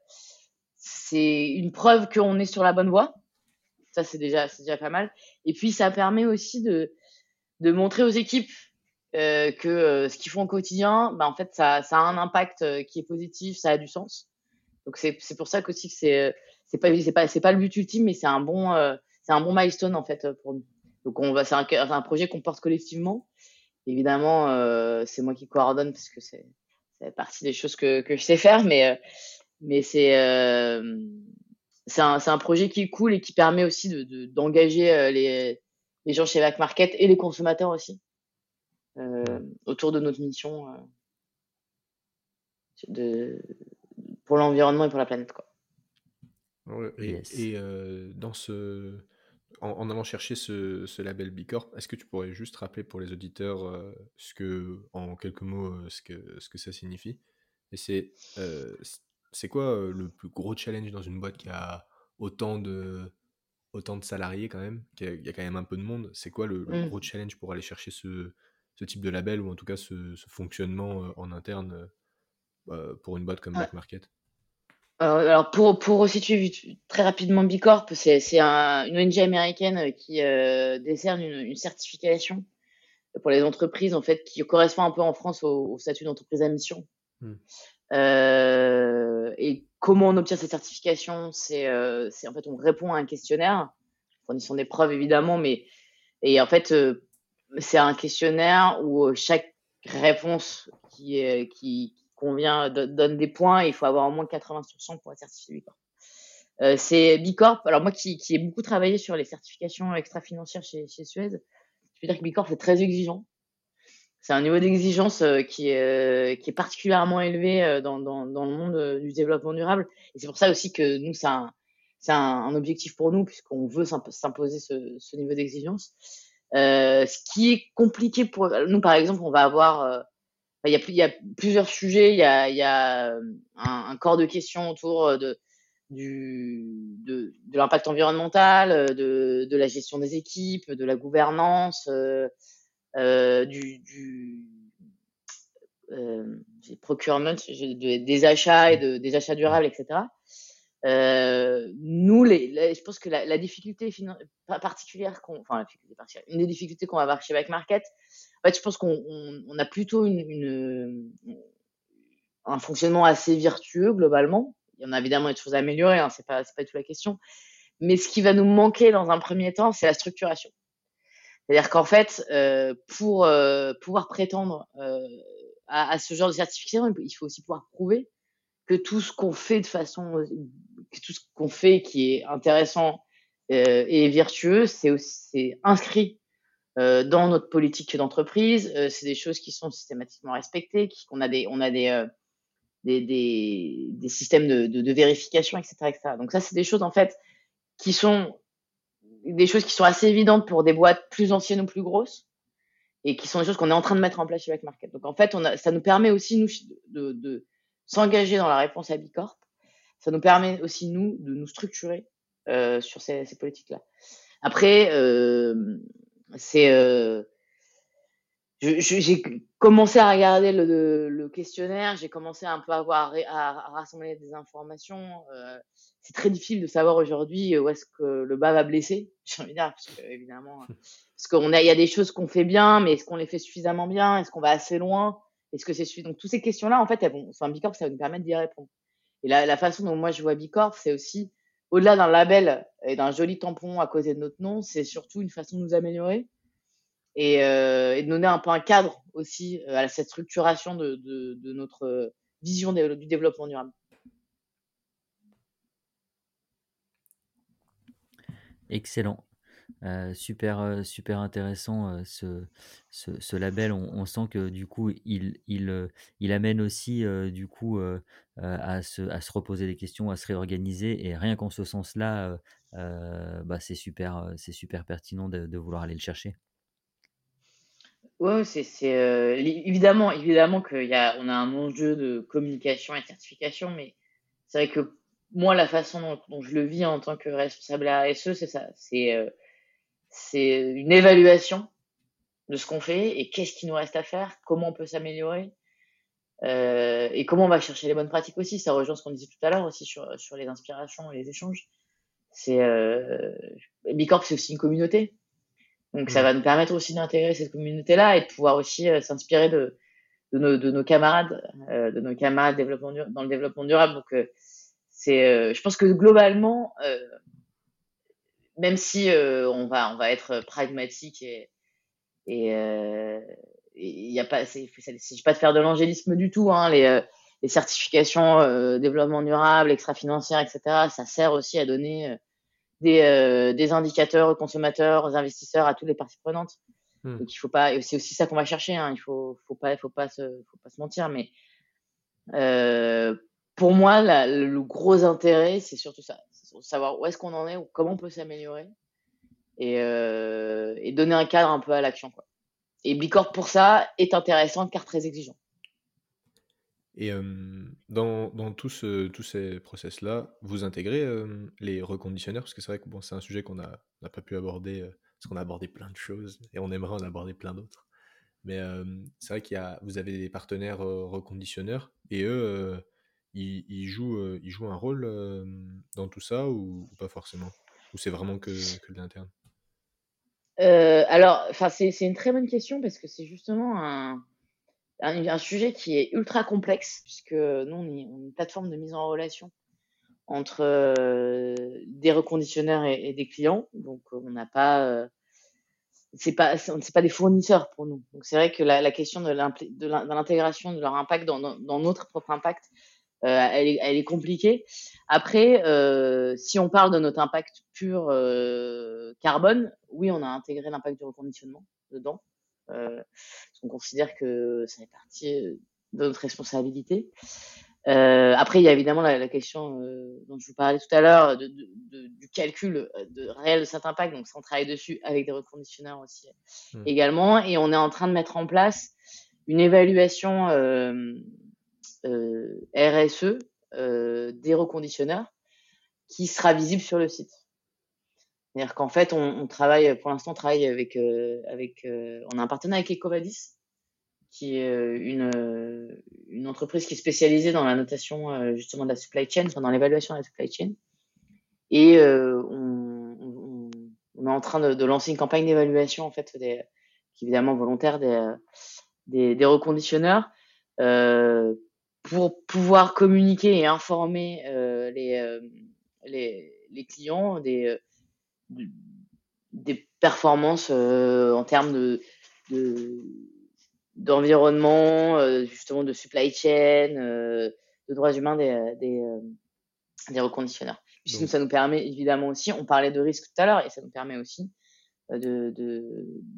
Speaker 1: c'est une preuve qu'on est sur la bonne voie. Ça, c'est déjà, c'est déjà pas mal. Et puis, ça permet aussi de, de montrer aux équipes euh, que euh, ce qu'ils font au quotidien, bah, en fait, ça, ça a un impact euh, qui est positif, ça a du sens. Donc c'est c'est pour ça qu'aussi que c'est c'est pas c'est pas c'est pas le but ultime, mais c'est un bon c'est un bon milestone en fait pour nous. Donc on va c'est un, un projet qu'on porte collectivement. Évidemment, c'est moi qui coordonne parce que c'est fait partie des choses que, que je sais faire, mais, mais c'est c'est un, un, projet qui est cool et qui permet aussi d'engager de, les, les gens chez Back Market et les consommateurs aussi autour de notre mission de, pour l'environnement et pour la planète. Quoi.
Speaker 2: et, dans ce, en, allant chercher ce, ce label Bicorp, est-ce que tu pourrais juste rappeler pour les auditeurs euh, ce que, en quelques mots, euh, ce que, ce que ça signifie? Et c'est euh, c'est quoi le plus gros challenge dans une boîte qui a autant de, autant de salariés quand même? Il y, a quand même un peu de monde. C'est quoi le, mmh. gros challenge pour aller chercher ce, ce, type de label ou en tout cas ce, ce fonctionnement en interne pour une boîte comme Black Market
Speaker 1: alors, pour, pour resituer très rapidement Bicorp, c'est une ONG américaine qui euh, décerne une, certification pour les entreprises en fait qui correspond un peu en France au, statut d'entreprise à mission. Hmm. Euh, et comment on obtient cette certification C'est euh, en fait on répond à un questionnaire, fournissant des preuves évidemment, mais et en fait c'est un questionnaire où chaque réponse qui, est, convient, donne des points il faut avoir au moins 80% pour être certifié Bicorp. Euh, c'est Bicorp. Alors moi qui, ai beaucoup travaillé sur les certifications extra-financières chez, Suez, je peux dire que Bicorp c'est très exigeant. C'est un niveau d'exigence euh, qui, est, euh, qui est particulièrement élevé euh, dans, le monde du développement durable. Et c'est pour ça aussi que nous, c'est un, objectif pour nous puisqu'on veut s'imposer ce niveau d'exigence. Euh, ce qui est compliqué pour nous, par exemple, on va avoir il y, a, il y a plusieurs sujets. Il y a, y a euh, un, corps de questions autour euh, de, du, de, de l'impact environnemental, euh, de, de, la gestion des équipes, de la gouvernance, euh, du, du euh, procurement, des achats et de, des achats durables, etc. Euh, nous, les, je pense que la, la difficulté particulière, qu'on, enfin, la difficulté particulière, une des difficultés qu'on va avoir chez Back Market, en fait, je pense qu'on on, a plutôt une, une, un fonctionnement assez vertueux globalement. Il y en a évidemment des choses à améliorer, hein, c'est pas c'est pas tout la question. Mais ce qui va nous manquer dans un premier temps, c'est la structuration. C'est-à-dire qu'en fait, euh, pour euh, pouvoir prétendre euh, à, à, ce genre de certification, il faut aussi pouvoir prouver que tout ce qu'on fait de façon, que tout ce qu'on fait qui est intéressant euh, et vertueux, c'est inscrit euh, dans notre politique d'entreprise. Euh, c'est des choses qui sont systématiquement respectées, qu'on a des, on a des, euh, des, des, des, systèmes de, de, vérification, etc., etc. Donc ça, c'est des choses en fait qui sont des choses qui sont assez évidentes pour des boîtes plus anciennes ou plus grosses et qui sont des choses qu'on est en train de mettre en place chez Back Market. Donc en fait, on a, ça nous permet aussi nous de s'engager dans la réponse à Bicorp. Ça nous permet aussi nous de nous structurer euh, sur ces, ces politiques-là. Après, euh, c'est euh, j'ai commencé à regarder le, le questionnaire, j'ai commencé un peu à, avoir, à, rassembler des informations. Euh, c'est très difficile de savoir aujourd'hui où est-ce que le bas va blesser, j'ai envie de dire, parce que évidemment, parce qu'on a, il y a des choses qu'on fait bien, mais est-ce qu'on les fait suffisamment bien Est-ce qu'on va assez loin? Est-ce que c'est suffisant Donc toutes ces questions-là, en fait, elles vont, enfin, Bicorp, ça va nous permettre d'y répondre. Et la, la façon dont moi je vois Bicorp, c'est aussi au-delà d'un label et d'un joli tampon à côté de notre nom, c'est surtout une façon de nous améliorer et, euh, de donner un peu un cadre aussi euh, à cette structuration de notre vision du développement durable.
Speaker 3: Excellent. Euh, super, euh, super intéressant euh, ce, ce, label. On, sent que du coup, il, il, il amène aussi du coup à, se, à se reposer des questions, à se réorganiser. Et rien qu'en ce sens-là, bah, c'est super, c'est super pertinent de, vouloir aller le chercher.
Speaker 1: Oui, c'est évidemment, évidemment qu'il a, a un enjeu de communication et de certification, mais c'est vrai que moi, la façon dont, dont, je le vis en tant que responsable RSE, c'est ça. C'est c'est une évaluation de ce qu'on fait et qu'est-ce qui nous reste à faire, comment on peut s'améliorer euh, et comment on va chercher les bonnes pratiques aussi. Ça rejoint ce qu'on disait tout à l'heure aussi sur, sur les inspirations et les échanges. C'est euh, Bicorp, c'est aussi une communauté. Donc ça va nous permettre aussi d'intégrer cette communauté-là et de pouvoir aussi euh, s'inspirer de, de, nos, de nos camarades, euh, de nos camarades développement dans le développement durable. Donc euh, c'est, euh, je pense que globalement, même si on va on va être pragmatique et et, il y a pas, c'est, s'agit pas de faire de l'angélisme du tout. Hein, les, les certifications développement durable, extra-financière, etc. Ça sert aussi à donner des, des indicateurs aux consommateurs, aux investisseurs, à toutes les parties prenantes. Hmm. Donc il faut pas, c'est aussi ça qu'on va chercher. Hein, il faut, faut pas, faut pas se, faut pas se mentir. Mais euh, pour moi, le gros intérêt, c'est surtout ça, savoir où est-ce qu'on en est, ou comment on peut s'améliorer, et, euh, donner un cadre un peu à l'action. Quoi. Et Bicorp pour ça est intéressant car très exigeant.
Speaker 2: Et euh, dans, dans tout ce, tous ces process-là, vous intégrez euh, les reconditionneurs? Parce que c'est vrai que bon, c'est un sujet qu'on n'a pas pu aborder, euh, parce qu'on a abordé plein de choses, et on aimerait en aborder plein d'autres. Mais c'est vrai qu'il y a, vous avez des partenaires reconditionneurs, et eux, ils, ils, jouent, ils jouent un rôle dans tout ça, ou, pas forcément? Ou c'est vraiment que, que de l'interne?
Speaker 1: Alors, c'est une très bonne question, parce que c'est justement un sujet qui est ultra complexe, puisque nous, on est, une plateforme de mise en relation entre euh, des reconditionneurs et, des clients. Donc, on n'a pas. Euh, c'est pas, c'est pas des fournisseurs pour nous. Donc, c'est vrai que la, question de l'intégration de leur impact dans, notre propre impact, euh, elle, est, elle, est, compliquée. Après, si on parle de notre impact pur carbone, oui, on a intégré l'impact du reconditionnement dedans. Euh, on considère que ça fait partie euh, de notre responsabilité. Euh, après, il y a évidemment la, question dont je vous parlais tout à l'heure de, du calcul de réel de cet impact. Donc, on travaille dessus avec des reconditionneurs aussi hmm. également. Et on est en train de mettre en place une évaluation RSE des reconditionneurs qui sera visible sur le site. C'est-à-dire qu'en fait, on, travaille, pour l'instant, on travaille avec, euh, euh, on a un partenaire avec Ecovadis, qui est euh, une, entreprise qui est spécialisée dans la notation justement de la supply chain, enfin dans l'évaluation de la supply chain. Et on, est en train de, lancer une campagne d'évaluation en fait, évidemment volontaire des, des reconditionneurs, pour pouvoir communiquer et informer les, les, les clients des des performances euh, en termes de, d'environnement, euh, justement de supply chain, euh, de droits humains des, des, des reconditionneurs. Puisque ça nous permet évidemment aussi, on parlait de risque tout à l'heure, et ça nous permet aussi de, de,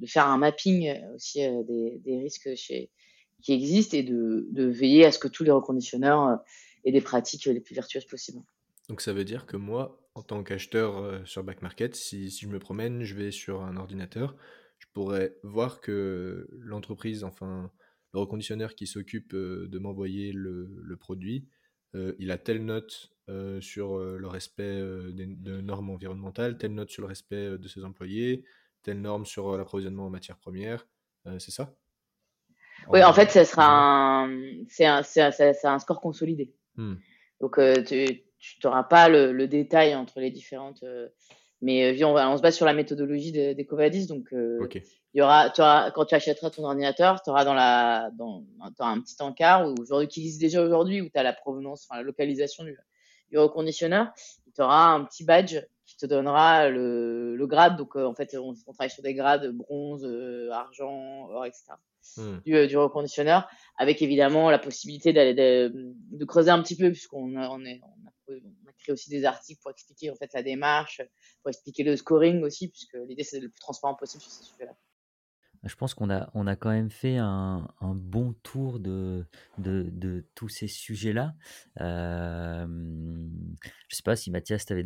Speaker 1: de faire un mapping aussi des, des, risques chez, qui existent et de, veiller à ce que tous les reconditionneurs aient des pratiques les plus vertueuses possibles.
Speaker 2: Donc ça veut dire que moi, en tant qu'acheteur euh, sur Back Market, si, je me promène, je vais sur un ordinateur, je pourrais voir que l'entreprise, enfin le reconditionneur qui s'occupe euh, de m'envoyer le, produit, euh, il a telle note sur le respect de normes environnementales, telle note sur le respect de ses employés, telle norme sur l'approvisionnement en matières premières, c'est ça?
Speaker 1: Oui, en, fait, ce sera un, c'est un, un, score consolidé. Hmm. Donc, tu, tu n'auras pas le, le, détail entre les différentes. Euh, mais euh, on, on, se base sur la méthodologie des, des Covadis. Donc, euh, il y aura, auras, quand tu achèteras ton ordinateur, tu auras dans la, dans, un petit encart où, qui utilise déjà aujourd'hui, où tu as la provenance, enfin, la localisation du, du reconditionneur. Tu auras un petit badge qui te donnera le, le grade. Donc, en fait, on, on, travaille sur des grades bronze, argent, or, etc. Hmm. Du, du, reconditionneur, avec évidemment la possibilité d'aller de, de, creuser un petit peu, puisqu'on on est, on a on a créé aussi des articles pour expliquer en fait la démarche, pour expliquer le scoring aussi, puisque l'idée c'est le plus transparent possible sur ces sujets-là.
Speaker 3: Je pense qu'on a, on a quand même fait un, bon tour de, tous ces sujets-là. Euh, je ne sais pas si Mathias, tu avais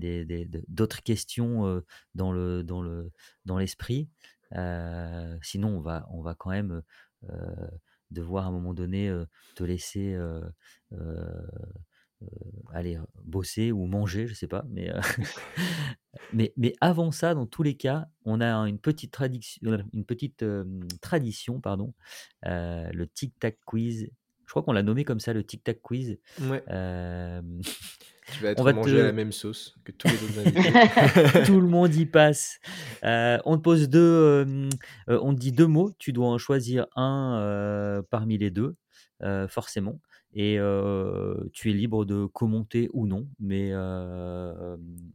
Speaker 3: d'autres questions euh, dans, le, dans, le, dans l'esprit. Euh, sinon, on va, on va quand même devoir à un moment donné te laisser aller bosser ou manger, je sais pas. Mais, euh, mais, mais avant ça, dans tous les cas, on a une petite, tradition, une petite tradition, pardon, le Tic Tac Quiz. Je crois qu'on l'a nommé comme ça, le Tic Tac Quiz.
Speaker 2: Ouais. Tu vas être on va manger la même sauce que tous les autres invités.
Speaker 3: Tout le monde y passe. on te pose deux, on te dit deux mots. Tu dois en choisir un parmi les deux, forcément et tu es libre de commenter ou non, mais,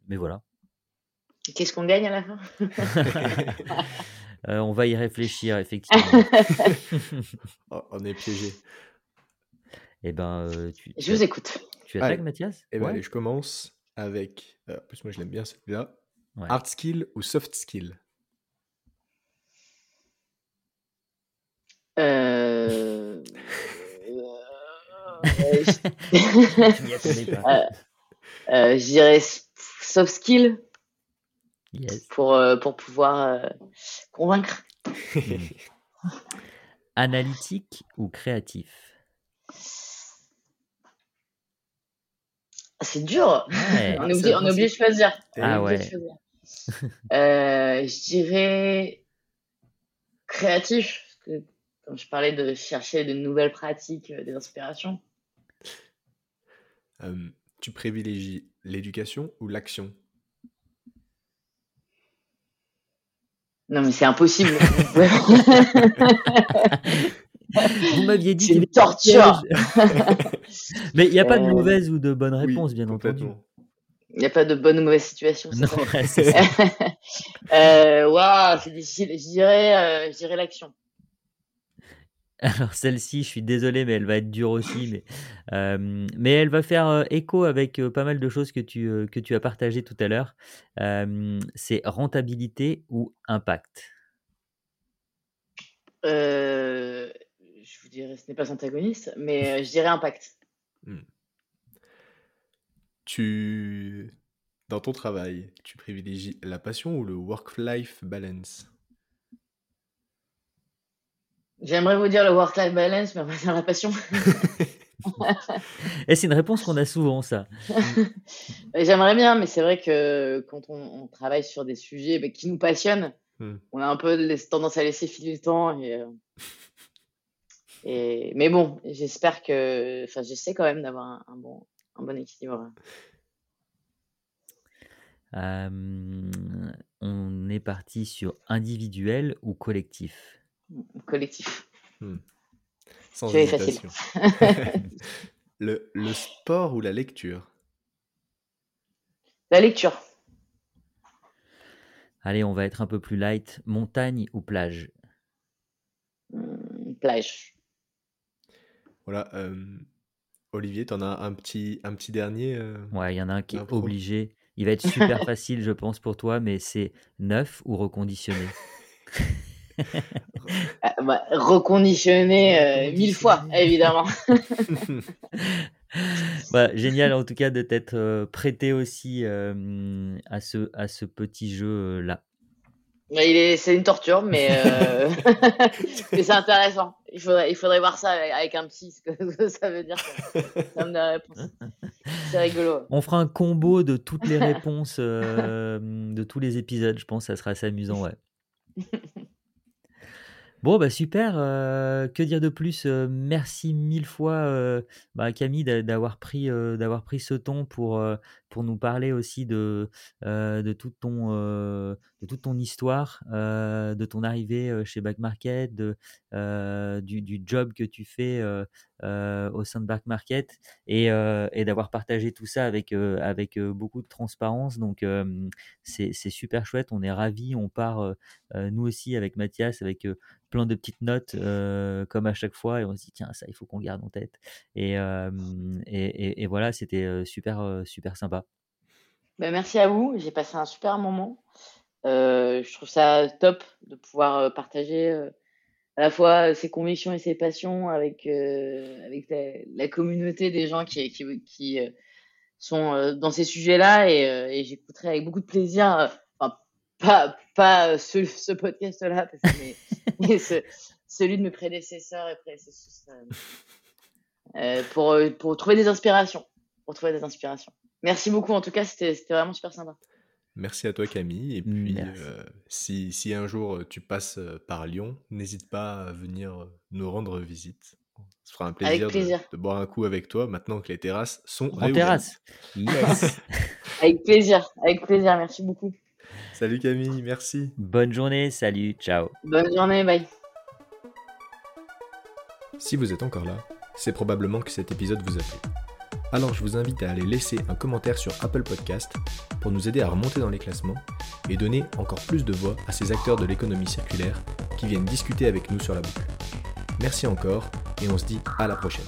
Speaker 3: mais voilà.
Speaker 1: Qu'est-ce qu'on gagne à la fin?
Speaker 3: Euh, on va y réfléchir, effectivement.
Speaker 2: Oh, on est piégé.
Speaker 3: Eh ben, euh, tu,
Speaker 1: Je
Speaker 3: tu,
Speaker 1: vous écoute.
Speaker 3: tu attaques,
Speaker 2: Allez.
Speaker 3: Mathias?
Speaker 2: Et ben
Speaker 3: Ouais.
Speaker 2: allez, je commence avec. euh, en plus, moi, je l'aime bien celui-là.
Speaker 3: Ouais.
Speaker 2: Hard skill ou soft skill?
Speaker 1: Euh,
Speaker 3: Je pas.
Speaker 1: euh, euh, je dirais soft skill
Speaker 3: Yes.
Speaker 1: pour, euh, pour pouvoir euh, convaincre.
Speaker 3: Hmm. Analytique ou créatif?
Speaker 1: C'est dur.
Speaker 3: Ouais.
Speaker 1: On
Speaker 2: Ah,
Speaker 1: est obligé, on est obligé de choisir.
Speaker 3: Ah ouais.
Speaker 1: de choisir. Euh, je dirais créatif, parce que comme je parlais de chercher de nouvelles pratiques, euh, des inspirations.
Speaker 2: Euh, tu privilégies l'éducation ou l'action?
Speaker 1: Non, mais c'est impossible.
Speaker 3: Vous m'aviez dit
Speaker 1: C'est une torture.
Speaker 3: Mais il n'y a pas de
Speaker 1: Euh,
Speaker 3: mauvaise ou de bonne
Speaker 2: Oui,
Speaker 3: réponse, bien entendu.
Speaker 1: Il n'y a pas de bonne ou mauvaise situation.
Speaker 3: Non, ouais, c'est ça.
Speaker 1: euh, waouh, c'est difficile. Je dirais, euh, je dirais l'action.
Speaker 3: Alors celle-ci, je suis désolé, mais elle va être dure aussi. Mais, euh, mais elle va faire euh, écho avec euh, pas mal de choses que tu, euh, que tu as partagées tout à l'heure. Euh, c'est rentabilité ou impact?
Speaker 1: Euh, je vous dirais, ce n'est pas antagoniste, mais euh, je dirais impact.
Speaker 2: Tu. Dans ton travail, tu privilégies la passion ou le work-life balance?
Speaker 1: J'aimerais vous dire le work-life balance, mais on va dire la passion.
Speaker 3: Et c'est une réponse qu'on a souvent, ça.
Speaker 1: J'aimerais bien, mais c'est vrai que quand on, on travaille sur des sujets bah, qui nous passionnent,
Speaker 2: Hmm.
Speaker 1: on a un peu tendance à laisser filer le temps. Et, euh, et- mais bon, j'espère que, enfin, j'essaie quand même d'avoir un, un bon, un bon équilibre.
Speaker 3: Euh, on est parti sur individuel ou collectif?
Speaker 1: Collectif.
Speaker 2: Sans
Speaker 1: Tu facile.
Speaker 2: le, le sport ou la lecture?
Speaker 1: La lecture.
Speaker 3: Allez, on va être un peu plus light. Montagne ou plage?
Speaker 1: Hum, plage.
Speaker 2: Voilà. euh, Olivier, t'en as un petit, un petit dernier euh,
Speaker 3: Ouais, il y en a un qui est obligé. Il va être super facile, je pense, pour toi, mais c'est neuf ou reconditionné?
Speaker 1: bah, reconditionné euh, mille fois,
Speaker 3: Reconditionné.
Speaker 1: évidemment.
Speaker 3: Bah, génial en tout cas de t'être euh, prêté aussi euh, à, ce, à ce petit jeu-là.
Speaker 1: C'est une torture, mais, euh, mais c'est intéressant. Il faudrait, il faudrait voir ça avec, un psy, ce que, ça veut dire. Ça, me réponse. C'est rigolo.
Speaker 3: On fera un combo de toutes les réponses euh, de tous les épisodes, je pense, ça sera assez amusant, ouais. Bon, bah super. que dire de plus Merci mille fois, bah, Camille, d'a- d'avoir pris, pris ce temps pour, pour nous parler aussi de, euh, de, toute ton, euh, de toute ton histoire, euh, de ton arrivée chez Back Market, de, du, du job que tu fais au sein de Back Market et, et d'avoir partagé tout ça avec, avec beaucoup de transparence. Donc, c'est super chouette. On est ravis. On part, nous aussi, avec Mathias, avec plein de petites notes, comme à chaque fois. Et on se dit, tiens, ça, il faut qu'on le garde en tête. Et, et, et- et voilà, c'était super, super sympa.
Speaker 1: Ben, merci à vous. J'ai passé un super moment. Euh, je trouve ça top de pouvoir euh, partager euh, à la fois ses convictions et ses passions avec, euh, avec la, la communauté des gens qui, qui, qui euh, sont euh, dans ces sujets-là. Et, euh, et j'écouterai avec beaucoup de plaisir, enfin, pas, pas ce, ce podcast-là, mais, mais ce- celui de mes prédécesseurs et prédécesseurs, pour, pour trouver des inspirations. Pour trouver des inspirations. Merci beaucoup, en tout cas, c'était vraiment super sympa.
Speaker 2: Merci à toi Camille. Et puis euh, si, si un jour euh, tu passes euh, par Lyon, n'hésite pas à venir nous rendre visite. Ce fera un plaisir, de-
Speaker 1: plaisir.
Speaker 2: De, boire un coup avec toi maintenant que les terrasses sont
Speaker 3: En
Speaker 2: réouvertes.
Speaker 3: terrasse. Yes.
Speaker 1: Avec plaisir, avec plaisir, merci beaucoup.
Speaker 2: Salut Camille, merci.
Speaker 3: Bonne journée. Salut. Ciao.
Speaker 1: Bonne journée, bye.
Speaker 2: Si vous êtes encore là, c'est probablement que cet épisode vous a plu. Alors je vous invite à aller laisser un commentaire sur Apple Podcast pour nous aider à remonter dans les classements et donner encore plus de voix à ces acteurs de l'économie circulaire qui viennent discuter avec nous sur la boucle. Merci encore et on se dit à la prochaine.